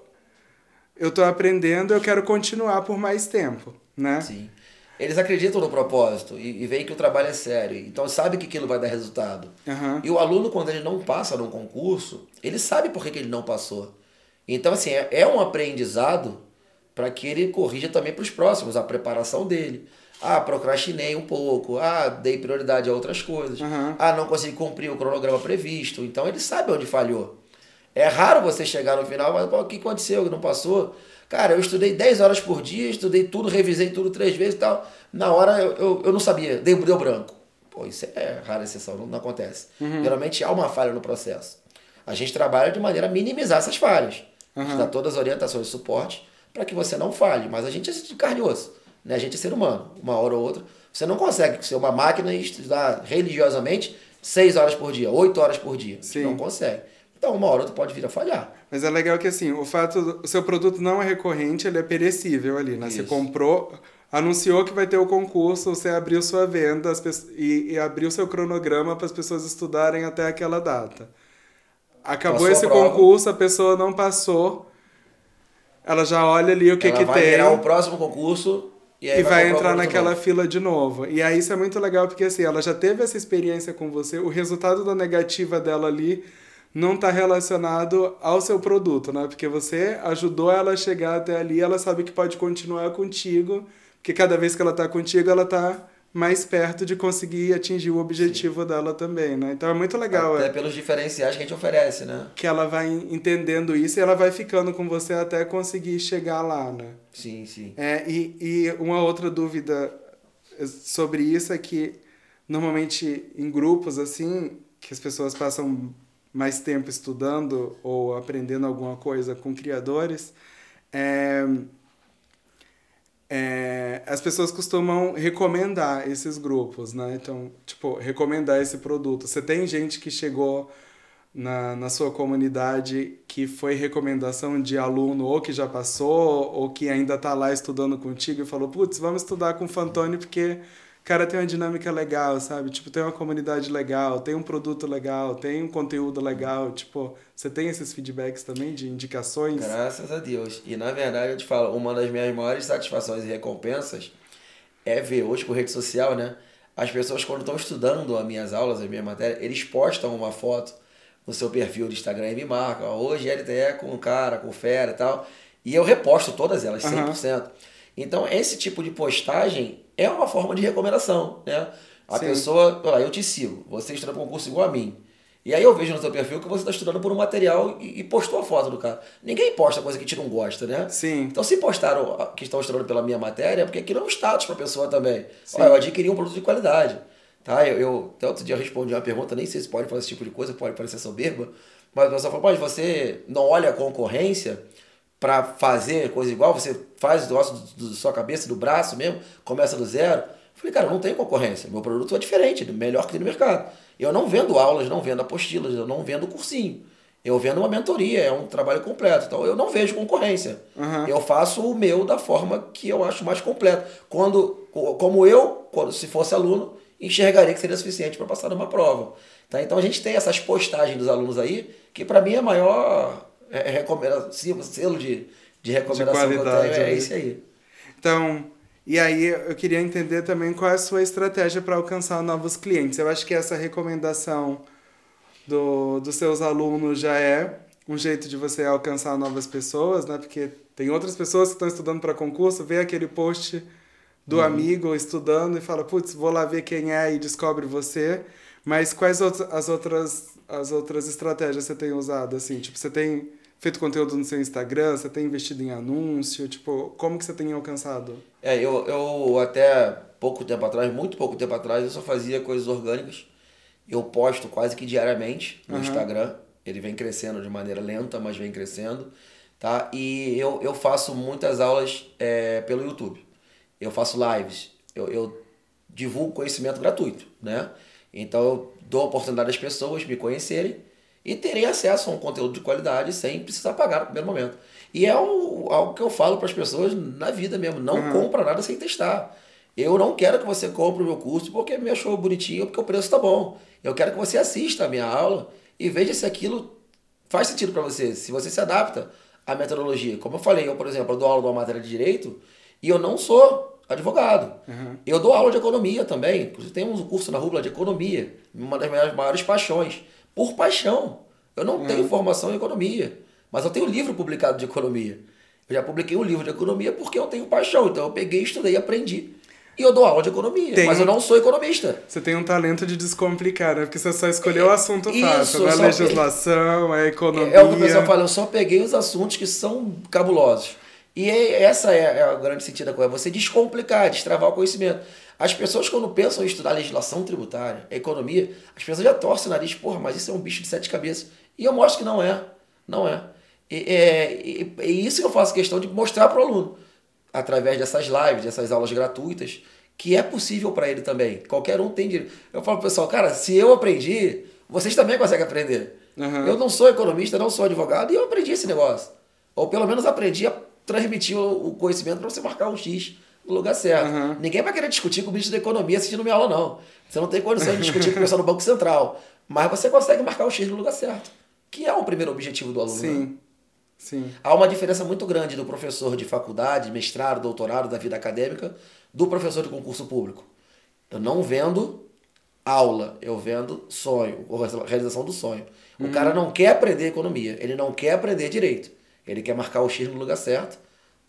eu estou aprendendo, eu quero continuar por mais tempo, né?
Sim. Eles acreditam no propósito e, e veem que o trabalho é sério. Então sabe que aquilo vai dar resultado.
Aham.
E o aluno, quando ele não passa num concurso, ele sabe por que, que ele não passou. Então, assim, é, é um aprendizado para que ele corrija também para os próximos, a preparação dele, Ah, procrastinei um pouco. Ah, dei prioridade a outras coisas.
Uhum.
Ah, não consegui cumprir o cronograma previsto. Então ele sabe onde falhou. É raro você chegar no final, mas o que aconteceu? Que não passou? Cara, eu estudei 10 horas por dia, estudei tudo, revisei tudo três vezes e tal. Na hora eu, eu, eu não sabia, deu, deu branco. Pô, isso é rara exceção, não, não acontece.
Uhum.
Geralmente há uma falha no processo. A gente trabalha de maneira a minimizar essas falhas. A gente
Uhum.
dá todas as orientações de suporte para que você não falhe. Mas a gente é de carne e osso. Né? A gente é ser humano. Uma hora ou outra. Você não consegue ser uma máquina e estudar religiosamente 6 horas por dia, 8 horas por dia.
Sim.
Não consegue. Então, uma hora ou outra pode vir a falhar.
Mas é legal que assim, o fato o seu produto não é recorrente, ele é perecível ali, né? Você
Isso.
comprou, anunciou que vai ter o concurso, você abriu sua venda as pe- e, e abriu seu cronograma para as pessoas estudarem até aquela data. Acabou
Passou
esse concurso, a pessoa não passou, ela já olha ali o que
Ela
que
vai
tem
virar o próximo concurso e
e vai
o
entrar naquela
novo.
fila de novo. E aí isso é muito legal porque assim, ela já teve essa experiência com você, o resultado da negativa dela ali não está relacionado ao seu produto, né? Porque você ajudou ela a chegar até ali, ela sabe que pode continuar contigo, porque cada vez que ela está contigo, ela está mais perto de conseguir atingir o objetivo dela também, né? Então é muito legal
Até
é,
pelos diferenciais que a gente oferece, né?
que ela vai entendendo isso e ela vai ficando com você até conseguir chegar lá, né?
Sim, sim.
É, e, e uma outra dúvida sobre isso é que normalmente em grupos assim, que as pessoas passam mais tempo estudando ou aprendendo alguma coisa com criadores, é, é, as pessoas costumam recomendar esses grupos, né? Então, tipo, recomendar esse produto. Você tem gente que chegou na, na sua comunidade que foi recomendação de aluno ou que já passou ou que ainda está lá estudando contigo e falou, putz, vamos estudar com o Fantoni porque cara tem uma dinâmica legal, sabe? Tipo, tem uma comunidade legal, tem um produto legal, tem um conteúdo legal. Tipo, você tem esses feedbacks também de indicações?
Graças a Deus. E na verdade, eu te falo, uma das minhas maiores satisfações e recompensas é ver hoje com rede social, né? As pessoas, quando estão estudando as minhas aulas, as minhas matérias, eles postam uma foto no seu perfil do Instagram e me marcam. Hoje LTE com o cara, com o fera e tal. E eu reposto todas elas, 100%. Então, esse tipo de postagem é uma forma de recomendação, né? A
Sim.
pessoa, ó, eu te sigo, você estuda para um curso igual a mim. E aí eu vejo no seu perfil que você está estudando por um material e, e postou a foto do cara. Ninguém posta coisa que a gente não gosta, né?
Sim.
Então, se postaram que estão estudando pela minha matéria, é porque aquilo é um status para a pessoa também.
Sim.
Ó, eu adquiri um produto de qualidade. Tá? Eu, eu, até outro dia respondi uma pergunta, nem sei se pode fazer esse tipo de coisa, pode parecer soberba, mas a pessoa falou, mas você não olha a concorrência para fazer coisa igual? Você faz do- da sua cabeça, do braço mesmo, começa do zero? Eu falei, cara, não tem concorrência. Meu produto é diferente, melhor que tem no mercado. Eu não vendo aulas, não vendo apostilas, eu não vendo cursinho. Eu vendo uma mentoria, é um trabalho completo. Então eu não vejo concorrência.
Uhum.
Eu faço o meu da forma que eu acho mais completo. Quando, co- como eu, quando, se fosse aluno, enxergaria que seria suficiente para passar numa prova. Tá? Então a gente tem essas postagens dos alunos aí, que para mim é a maior é, é, recomenda- sim, selo de, de recomendação que eu
qualidade,
tenho. É
né?
isso aí.
Então, e aí eu queria entender também qual é a sua estratégia para alcançar novos clientes. Eu acho que essa recomendação do, dos seus alunos já é um jeito de você alcançar novas pessoas, né? Porque tem outras pessoas que estão estudando para concurso, vê aquele post do amigo estudando e fala, putz, vou lá ver quem é e descobre você. Mas quais as outras as outras estratégias você tem usado assim? Tipo, você tem feito conteúdo no seu Instagram, você tem investido em anúncio, tipo, como que você tem alcançado?
É, eu, eu até pouco tempo atrás, muito pouco tempo atrás, eu só fazia coisas orgânicas. Eu posto quase que diariamente no
Aham.
Instagram. Ele vem crescendo de maneira lenta, mas vem crescendo. Tá? E eu, eu faço muitas aulas é, pelo YouTube. Eu faço lives. Eu, eu divulgo conhecimento gratuito, né? Então eu dou a oportunidade às pessoas me conhecerem e terem acesso a um conteúdo de qualidade sem precisar pagar no primeiro momento. E é o- algo que eu falo para as pessoas na vida mesmo. Não
Uhum.
compra nada sem testar. Eu não quero que você compre o meu curso porque me achou bonitinho porque o preço está bom. Eu quero que você assista a minha aula e veja se aquilo faz sentido para você, se você se adapta à metodologia. Como eu falei, eu, por exemplo, eu dou aula de uma matéria de direito e eu não sou advogado.
Uhum.
Eu dou aula de economia também. Inclusive tem um curso na Rubla de economia, uma das minhas maiores paixões. Por paixão. Eu não tenho formação em economia, mas eu tenho livro publicado de economia. Eu já publiquei um livro de economia porque eu tenho paixão. Então eu peguei, estudei, aprendi e eu dou aula de economia,
Tem-
mas eu não sou economista.
Você tem um talento de descomplicar, né? Porque você só escolheu o assunto fácil. né? A legislação, a economia.
É o que o pessoal fala, eu só peguei os assuntos que são cabulosos. E é- essa é, é a grande sentido da coisa, você descomplicar, destravar o conhecimento. As pessoas, quando pensam em estudar legislação tributária, economia, as pessoas já torcem o nariz, porra, mas isso é um bicho de sete cabeças. E eu mostro que não é. Não é. E, é, e- e isso que eu faço questão de mostrar para o aluno, através dessas lives, dessas aulas gratuitas, que é possível para ele também. Qualquer um tem direito. Eu falo pro pessoal, cara, se eu aprendi, vocês também conseguem aprender.
Aham.
Eu não sou economista, não sou advogado, e eu aprendi esse negócio. Ou pelo menos aprendi a transmitir o conhecimento para você marcar um X no lugar certo.
Aham.
Ninguém vai querer discutir com o ministro da Economia assistindo minha aula, não. Você não tem condição de discutir com o <laughs> pessoal no Banco Central. Mas você consegue marcar o X no lugar certo. Que é o primeiro objetivo do aluno. né?
Sim. Sim.
Há uma diferença muito grande do professor de faculdade, mestrado, doutorado, da vida acadêmica, do professor de concurso público. Eu não vendo aula, eu vendo sonho, ou realização do sonho. O cara não quer aprender economia, ele não quer aprender direito. Ele quer marcar o X no lugar certo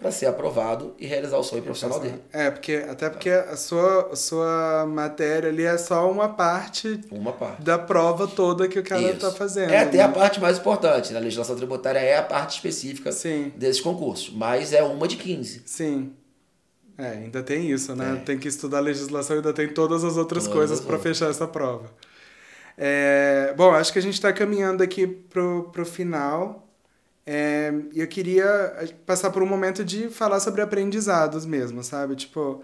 para ser aprovado e realizar o sonho profissional dele.
É, porque, até porque a sua, a sua matéria ali é só uma parte
Uma parte.
da prova toda que o cara
Isso.
tá fazendo.
É até
né?
a parte mais importante. Na legislação tributária é a parte específica
Sim.
desses concursos, mas é uma de 15.
Sim. É, ainda tem isso, né?
É.
Tem que estudar a legislação ainda tem todas as outras
Todas
coisas
as
para fechar essa prova. É, bom, acho que a gente está caminhando aqui pro, pro final. É, eu queria passar por um momento de falar sobre aprendizados mesmo, sabe? Tipo,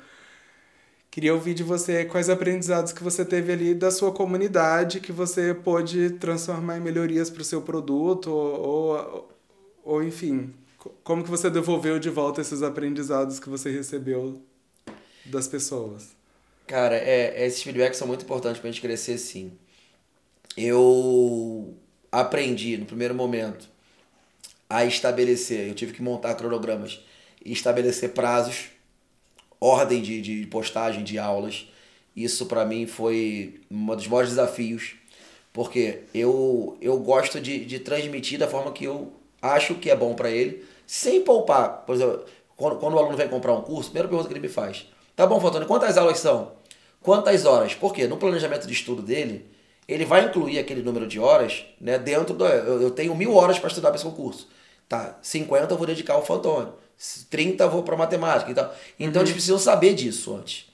queria ouvir de você quais aprendizados que você teve ali da sua comunidade que você pôde transformar em melhorias para o seu produto ou, ou, ou, enfim, co- como que você devolveu de volta esses aprendizados que você recebeu das pessoas?
Cara, é, esses feedbacks são muito importantes pra gente crescer sim. Eu aprendi no primeiro momento a estabelecer, eu tive que montar cronogramas e estabelecer prazos, ordem de, de postagem de aulas. Isso pra mim foi um dos maiores desafios, porque eu, eu gosto de, de transmitir da forma que eu acho que é bom pra ele, sem poupar. Por exemplo, quando, quando o aluno vem comprar um curso, a primeira pergunta que ele me faz: Tá bom, Fantônio, quantas aulas são? Quantas horas? Porque no planejamento de estudo dele, ele vai incluir aquele número de horas né, dentro do. Eu, eu tenho mil horas para estudar para esse concurso. Tá, 50 eu vou dedicar ao Fantônio, 30 eu vou para matemática e tal. Então eles precisam saber disso antes.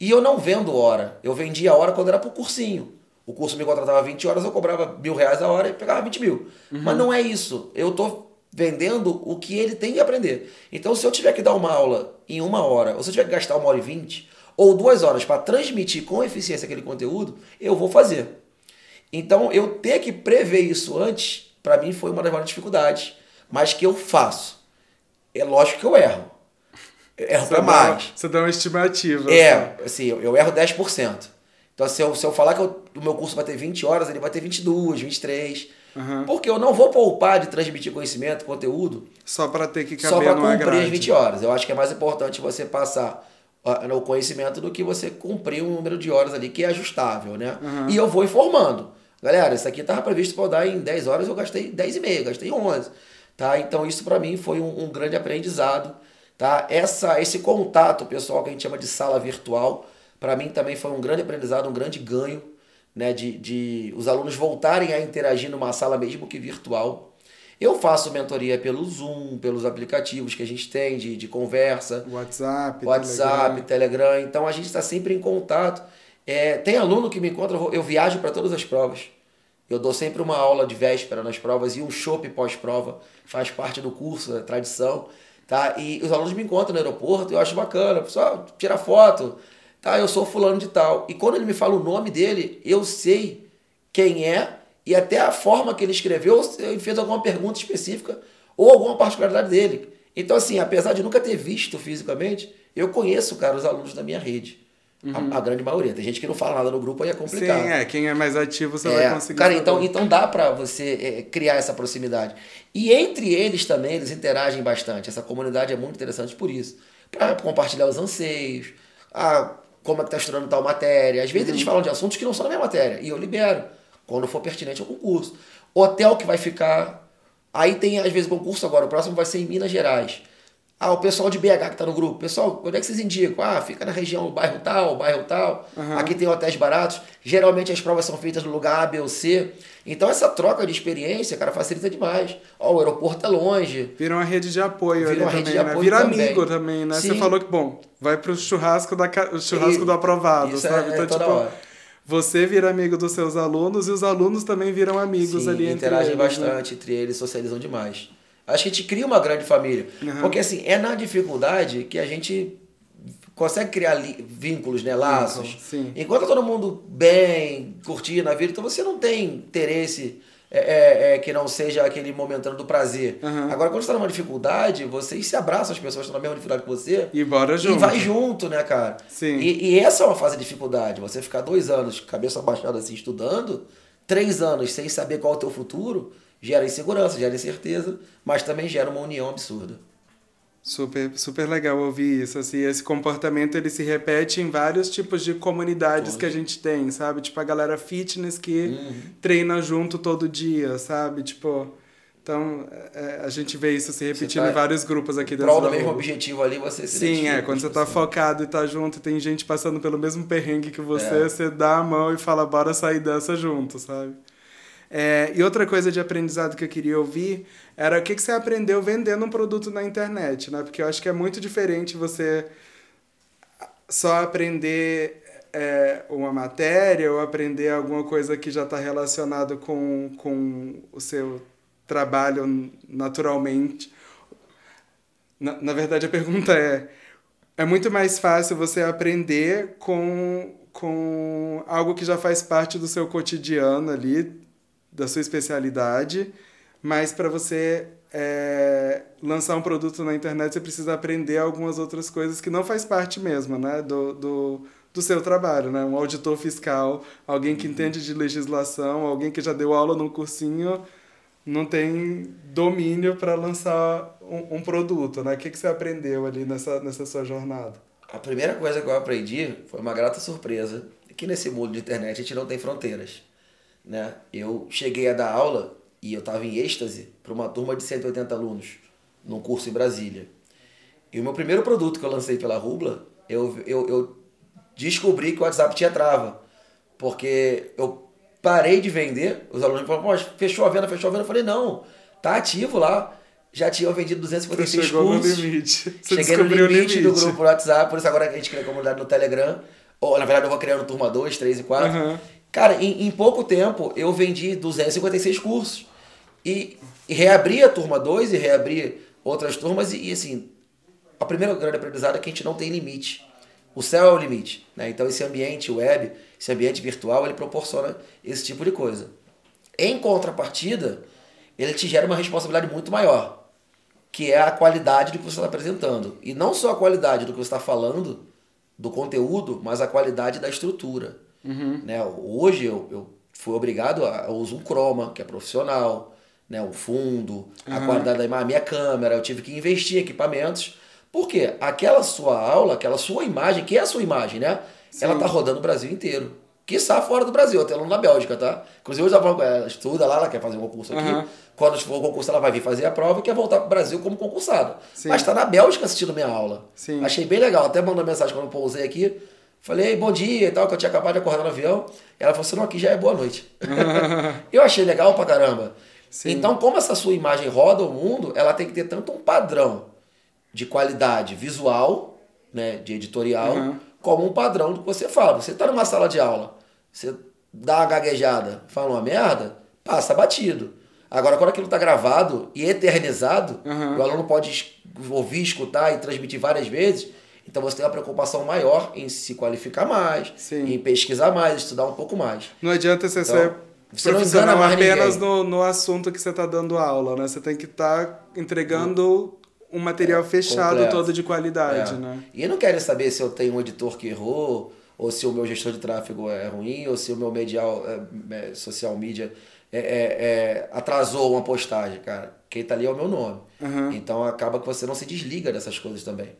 E eu não vendo hora. Eu vendia hora quando era pro cursinho. O curso me contratava 20 horas, eu cobrava mil reais a hora e pegava 20 mil. Mas não é isso. Eu tô vendendo o que ele tem que aprender. Então, se eu tiver que dar uma aula em uma hora, ou se eu tiver que gastar uma hora e vinte, ou duas horas para transmitir com eficiência aquele conteúdo, eu vou fazer. Então, eu ter que prever isso antes, para mim foi uma das maiores dificuldades. Mas que eu faço. É lógico que eu erro. Eu erro para mais.
Você dá uma estimativa.
É, assim, eu, eu erro 10%. Então, se eu, se eu falar que eu- o meu curso vai ter 20 horas, ele vai ter 22, 23.
Aham.
Porque eu não vou poupar de transmitir conhecimento, conteúdo,
Só para ter que
só
caber
para
numa
cumprir
grade.
as 20 horas. Eu acho que é mais importante você passar ah, o conhecimento do que você cumprir um número de horas ali que é ajustável, né?
Uhum.
E eu vou informando. Galera, isso aqui estava previsto para eu dar em 10 horas, eu gastei 10 e meia, gastei 11. Tá? Então isso para mim foi um, um grande aprendizado. Tá? Essa, esse contato pessoal que a gente chama de sala virtual, para mim também foi um grande aprendizado, um grande ganho, né? de, de os alunos voltarem a interagir numa sala mesmo que virtual. Eu faço mentoria pelo Zoom, pelos aplicativos que a gente tem de, de conversa,
WhatsApp,
WhatsApp,
Telegram.
Telegram. Então a gente está sempre em contato. É, tem aluno que me encontra, eu viajo para todas as provas. Eu dou sempre uma aula de véspera nas provas e um chopp pós-prova. Faz parte do curso, é tradição. Tá? E os alunos me encontram no aeroporto, eu acho bacana. Só tira foto. Tá? Eu sou fulano de tal. E quando ele me fala o nome dele, eu sei quem é e até a forma que ele escreveu, ele fez alguma pergunta específica ou alguma particularidade dele. Então, assim, apesar de nunca ter visto fisicamente, eu conheço, cara, os alunos da minha rede. A, a grande maioria. Tem gente que não fala nada no grupo, aí é complicado.
Sim, é. Quem é mais ativo, você
É,
vai conseguir.
cara, então, então dá pra você é, criar essa proximidade. E entre eles também, eles interagem bastante. Essa comunidade é muito interessante por isso. Pra compartilhar os anseios, ah, como é que tá estudando tal matéria. Às vezes eles falam de assuntos que não são da minha matéria. E eu libero, quando for pertinente ao concurso. Hotel que vai ficar. Aí tem, às vezes, concurso agora. O próximo vai ser em Minas Gerais. Ah, o pessoal de BH que tá no grupo. Pessoal, onde é que vocês indicam? Ah, fica na região, bairro tal, bairro tal.
Uhum.
Aqui tem hotéis baratos. Geralmente as provas são feitas no lugar A, B ou C. Então essa troca de experiência, cara, facilita demais. Ó, o aeroporto é longe.
Vira uma rede de apoio
Vira
ali
uma rede
também,
de
né?
apoio
Vira
também.
amigo também, né? Você
Sim.
falou que, bom, vai pro churrasco, da, churrasco
E-
do aprovado,
é-
sabe?
é
então,
toda
tipo,
hora.
você vira amigo dos seus alunos e os alunos também viram amigos
Sim,
ali entre
interagem
eles, né?
bastante entre eles, socializam demais. Acho que a gente cria uma grande família.
Uhum.
Porque assim, é na dificuldade que a gente consegue criar vínculos, né? Laços.
sim.
Enquanto tá todo mundo bem, curtindo a vida, então você não tem interesse é, é, é, que não seja aquele momentâneo do prazer.
Uhum.
Agora, quando você tá numa dificuldade, vocês se abraçam, as pessoas estão na mesma dificuldade que você.
E bora junto.
E vai junto, né, cara?
Sim.
E, e essa é uma fase de dificuldade. Você ficar dois anos, cabeça abaixada assim, estudando, três anos sem saber qual é o teu futuro, gera insegurança, gera incerteza, mas também gera uma união absurda.
Super, super legal ouvir isso, assim, esse comportamento ele se repete em vários tipos de comunidades que a gente tem, sabe? Tipo a galera fitness que
Uhum.
treina junto todo dia, sabe? Tipo, então é, a gente vê isso se repetindo
tá
em vários grupos aqui dentro
prol do mesmo objetivo ali, você se
Sim, é, quando você tá
pessoas.
focado e tá junto tem gente passando pelo mesmo perrengue que você,
É.
você dá a mão e fala, bora sair dessa junto, sabe? É, e outra coisa de aprendizado que eu queria ouvir era o que, que você aprendeu vendendo um produto na internet, né? Porque eu acho que é muito diferente você só aprender é, uma matéria ou aprender alguma coisa que já está relacionado com, com o seu trabalho naturalmente. Na, na verdade, a pergunta é: é muito mais fácil você aprender com, com algo que já faz parte do seu cotidiano ali, da sua especialidade, mas para você é, lançar um produto na internet, você precisa aprender algumas outras coisas que não faz parte mesmo né, do, do, do seu trabalho. Né? Um auditor fiscal, alguém que entende de legislação, alguém que já deu aula num cursinho, não tem domínio para lançar um, um produto. Né? O que, que você aprendeu ali nessa, nessa sua jornada?
A primeira coisa que eu aprendi foi uma grata surpresa, que nesse mundo de internet a gente não tem fronteiras. Né? Eu cheguei a dar aula e eu estava em êxtase para uma turma de 180 alunos, num curso em Brasília. E o meu primeiro produto que eu lancei pela Rubla, eu, eu, eu descobri que o WhatsApp tinha trava. Porque eu parei de vender, os alunos falaram, pô, fechou a venda, fechou a venda. Eu falei, não, tá ativo lá. Já tinham vendido
Você
256
chegou
cursos.
no limite. Você
Cheguei no
o
limite, do grupo no WhatsApp, por isso agora a gente cria comunidade no Telegram. Ou, na verdade, eu vou criando turma 2, 3 e 4.
Aham.
Cara, em, em pouco tempo eu vendi 256 cursos. E, e reabri a turma 2 e reabri outras turmas. E, e, assim, a primeira grande aprendizado é que a gente não tem limite. O céu é o limite. Né? Então esse ambiente web, esse ambiente virtual, ele proporciona esse tipo de coisa. Em contrapartida, ele te gera uma responsabilidade muito maior, que é a qualidade do que você está apresentando. E não só a qualidade do que você está falando, do conteúdo, mas a qualidade da estrutura. Né? Hoje eu, eu fui obrigado a eu uso um Chroma, que é profissional, né? o fundo, a qualidade da imagem, a minha câmera, eu tive que investir em equipamentos. Porque aquela sua aula, aquela sua imagem, que é a sua imagem, né? Ela tá rodando o Brasil inteiro. Quiçá fora do Brasil, até aluno na Bélgica, tá? Inclusive, hoje ela ela estuda lá, ela quer fazer um concurso aqui.
Aham.
Quando for o concurso, ela vai vir fazer a prova e quer voltar pro Brasil como concursada.
Sim.
Mas tá na Bélgica assistindo minha aula.
Sim.
Achei bem legal. Até mandou mensagem quando eu pousei aqui. Falei, bom dia e tal, que eu tinha acabado de acordar no avião. Ela falou assim, não, aqui já é boa noite. <laughs> eu achei legal pra caramba.
Sim.
Então, como essa sua imagem roda o mundo, ela tem que ter tanto um padrão de qualidade visual, né, de editorial,
Uhum.
como um padrão do que você fala. Você tá numa sala de aula, você dá uma gaguejada, fala uma merda, passa batido. Agora, quando aquilo tá gravado e eternizado,
Uhum.
o aluno pode ouvir, escutar e transmitir várias vezes, então você tem uma preocupação maior em se qualificar mais,
Sim.
em pesquisar mais, estudar um pouco mais.
Não adianta você
Então,
ser
você
profissional apenas
ninguém.
no, no assunto que você está dando aula, né? Você tem que estar entregando um material fechado
completo.
todo de qualidade,
É.
né?
E não querem saber se eu tenho um editor que errou, ou se o meu gestor de tráfego é ruim, ou se o meu medial, é, é, social media é, é, é, atrasou uma postagem, cara. Quem tá ali é o meu nome.
Uhum.
Então acaba que você não se desliga dessas coisas também.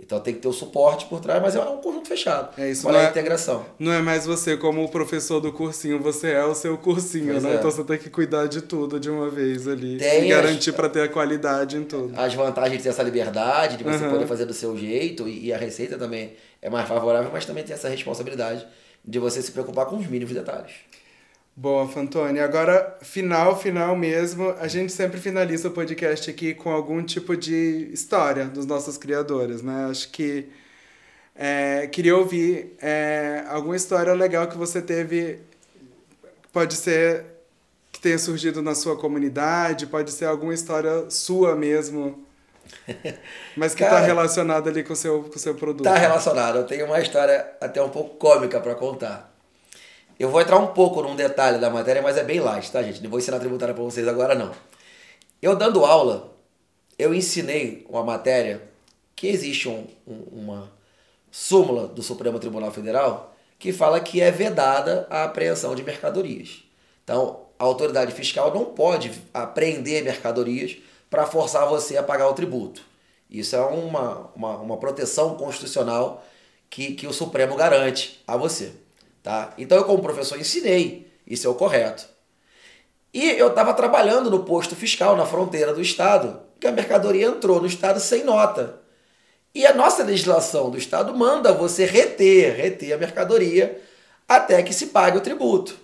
Então tem que ter o suporte por trás, mas é um conjunto fechado.
É isso,
Qual é a
é-
integração?
Não é mais você como o professor do cursinho, você é o seu cursinho,
Pois
né?
é.
Então você tem que cuidar de tudo de uma vez ali.
Tem
e
as-
garantir pra ter a qualidade em tudo.
As vantagens de ter essa liberdade, de você
Uhum.
poder fazer do seu jeito, e e a receita também é mais favorável, mas também tem essa responsabilidade de você se preocupar com os mínimos detalhes.
Boa, Fantoni. Agora, final, final mesmo. A gente sempre finaliza o podcast aqui com algum tipo de história dos nossos criadores, né? Acho que é, queria ouvir é, alguma história legal que você teve. Pode ser que tenha surgido na sua comunidade, pode ser alguma história sua mesmo, <laughs> mas que está relacionada ali com o seu, com o seu produto.
Tá relacionado. Eu tenho uma história até um pouco cômica para contar. Eu vou entrar um pouco num detalhe da matéria, mas é bem light, tá, gente? Não vou ensinar tributária para vocês agora, não. Eu dando aula, eu ensinei uma matéria que existe um- um- uma súmula do Supremo Tribunal Federal que fala que é vedada a apreensão de mercadorias. Então, a autoridade fiscal não pode apreender mercadorias para forçar você a pagar o tributo. Isso é uma, uma, uma proteção constitucional que, que o Supremo garante a você. Tá? Então, eu, como professor, ensinei. Isso é o correto. E eu estava trabalhando no posto fiscal, na fronteira do Estado, que a mercadoria entrou no Estado sem nota. E a nossa legislação do Estado manda você reter, reter a mercadoria até que se pague o tributo.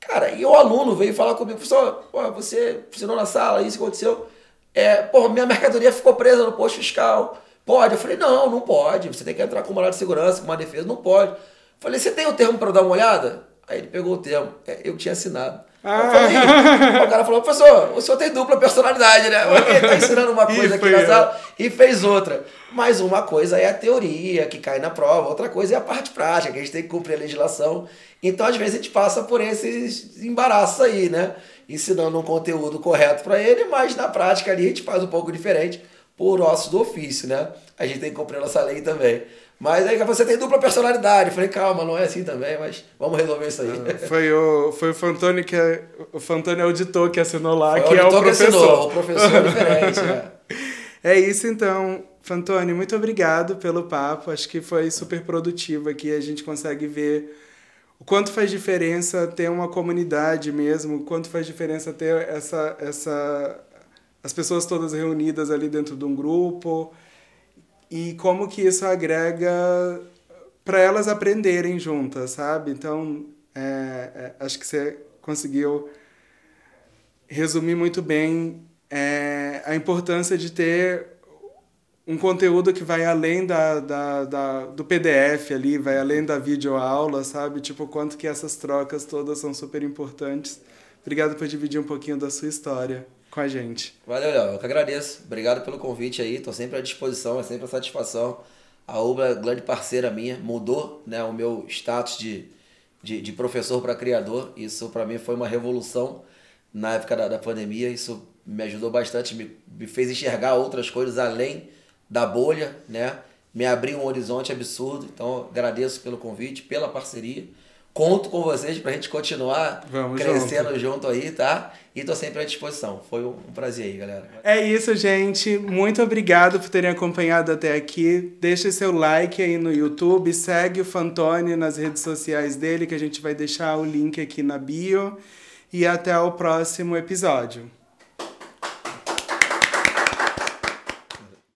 Cara, e o aluno veio falar comigo, professor, você ensinou na sala, isso aconteceu. É, pô, minha mercadoria ficou presa no posto fiscal. Pode? Eu falei, não, não pode. Você tem que entrar com uma de segurança, com uma defesa, não pode. Falei, você tem o termo para eu dar uma olhada? Aí ele pegou o termo, É, eu tinha assinado.
Ah.
Eu falei, <laughs> o cara falou, professor, o senhor tem dupla personalidade, né? Ele tá ensinando uma <laughs> coisa aqui na sala e fez outra. Mas uma coisa é a teoria que cai na prova, outra coisa é a parte prática, que a gente tem que cumprir a legislação. Então, às vezes, a gente passa por esses embaraços aí, né? Ensinando um conteúdo correto para ele, mas na prática ali a gente faz um pouco diferente por ossos do ofício, né? A gente tem que cumprir a nossa lei também. Mas aí você tem dupla personalidade. Eu falei, calma, não é assim também, mas vamos resolver isso aí.
Foi o, foi o Fantoni que é, o Fantoni auditor que assinou lá,
Foi
que é o professor.
assinou, o professor é diferente, né? <laughs>
É isso então, Fantoni, muito obrigado pelo papo. Acho que foi super produtivo aqui. A gente consegue ver o quanto faz diferença ter uma comunidade mesmo, o quanto faz diferença ter essa, essa as pessoas todas reunidas ali dentro de um grupo e como que isso agrega para elas aprenderem juntas, sabe? Então, é, é, acho que você conseguiu resumir muito bem é, a importância de ter um conteúdo que vai além da, da, da, do PDF ali, vai além da videoaula, sabe? Tipo, quanto que essas trocas todas são super importantes. Obrigado por dividir um pouquinho da sua história com a gente.
Valeu, Léo. Eu que agradeço. Obrigado pelo convite aí. Tô sempre à disposição, é sempre a satisfação. A UBLA é grande parceira minha. Mudou né, o meu status de, de, de professor para criador. Isso para mim foi uma revolução na época da, da pandemia. Isso me ajudou bastante, me, me fez enxergar outras coisas além da bolha, né? Me abriu um horizonte absurdo. Então, agradeço pelo convite, pela parceria. Conto com vocês pra gente continuar
Vamos
crescendo junto. aí, tá? E tô sempre à disposição. Foi um prazer aí, galera.
É isso, gente. Muito obrigado por terem acompanhado até aqui. Deixe seu like aí no YouTube, segue o Fantoni nas redes sociais dele, que a gente vai deixar o link aqui na bio. E até o próximo episódio.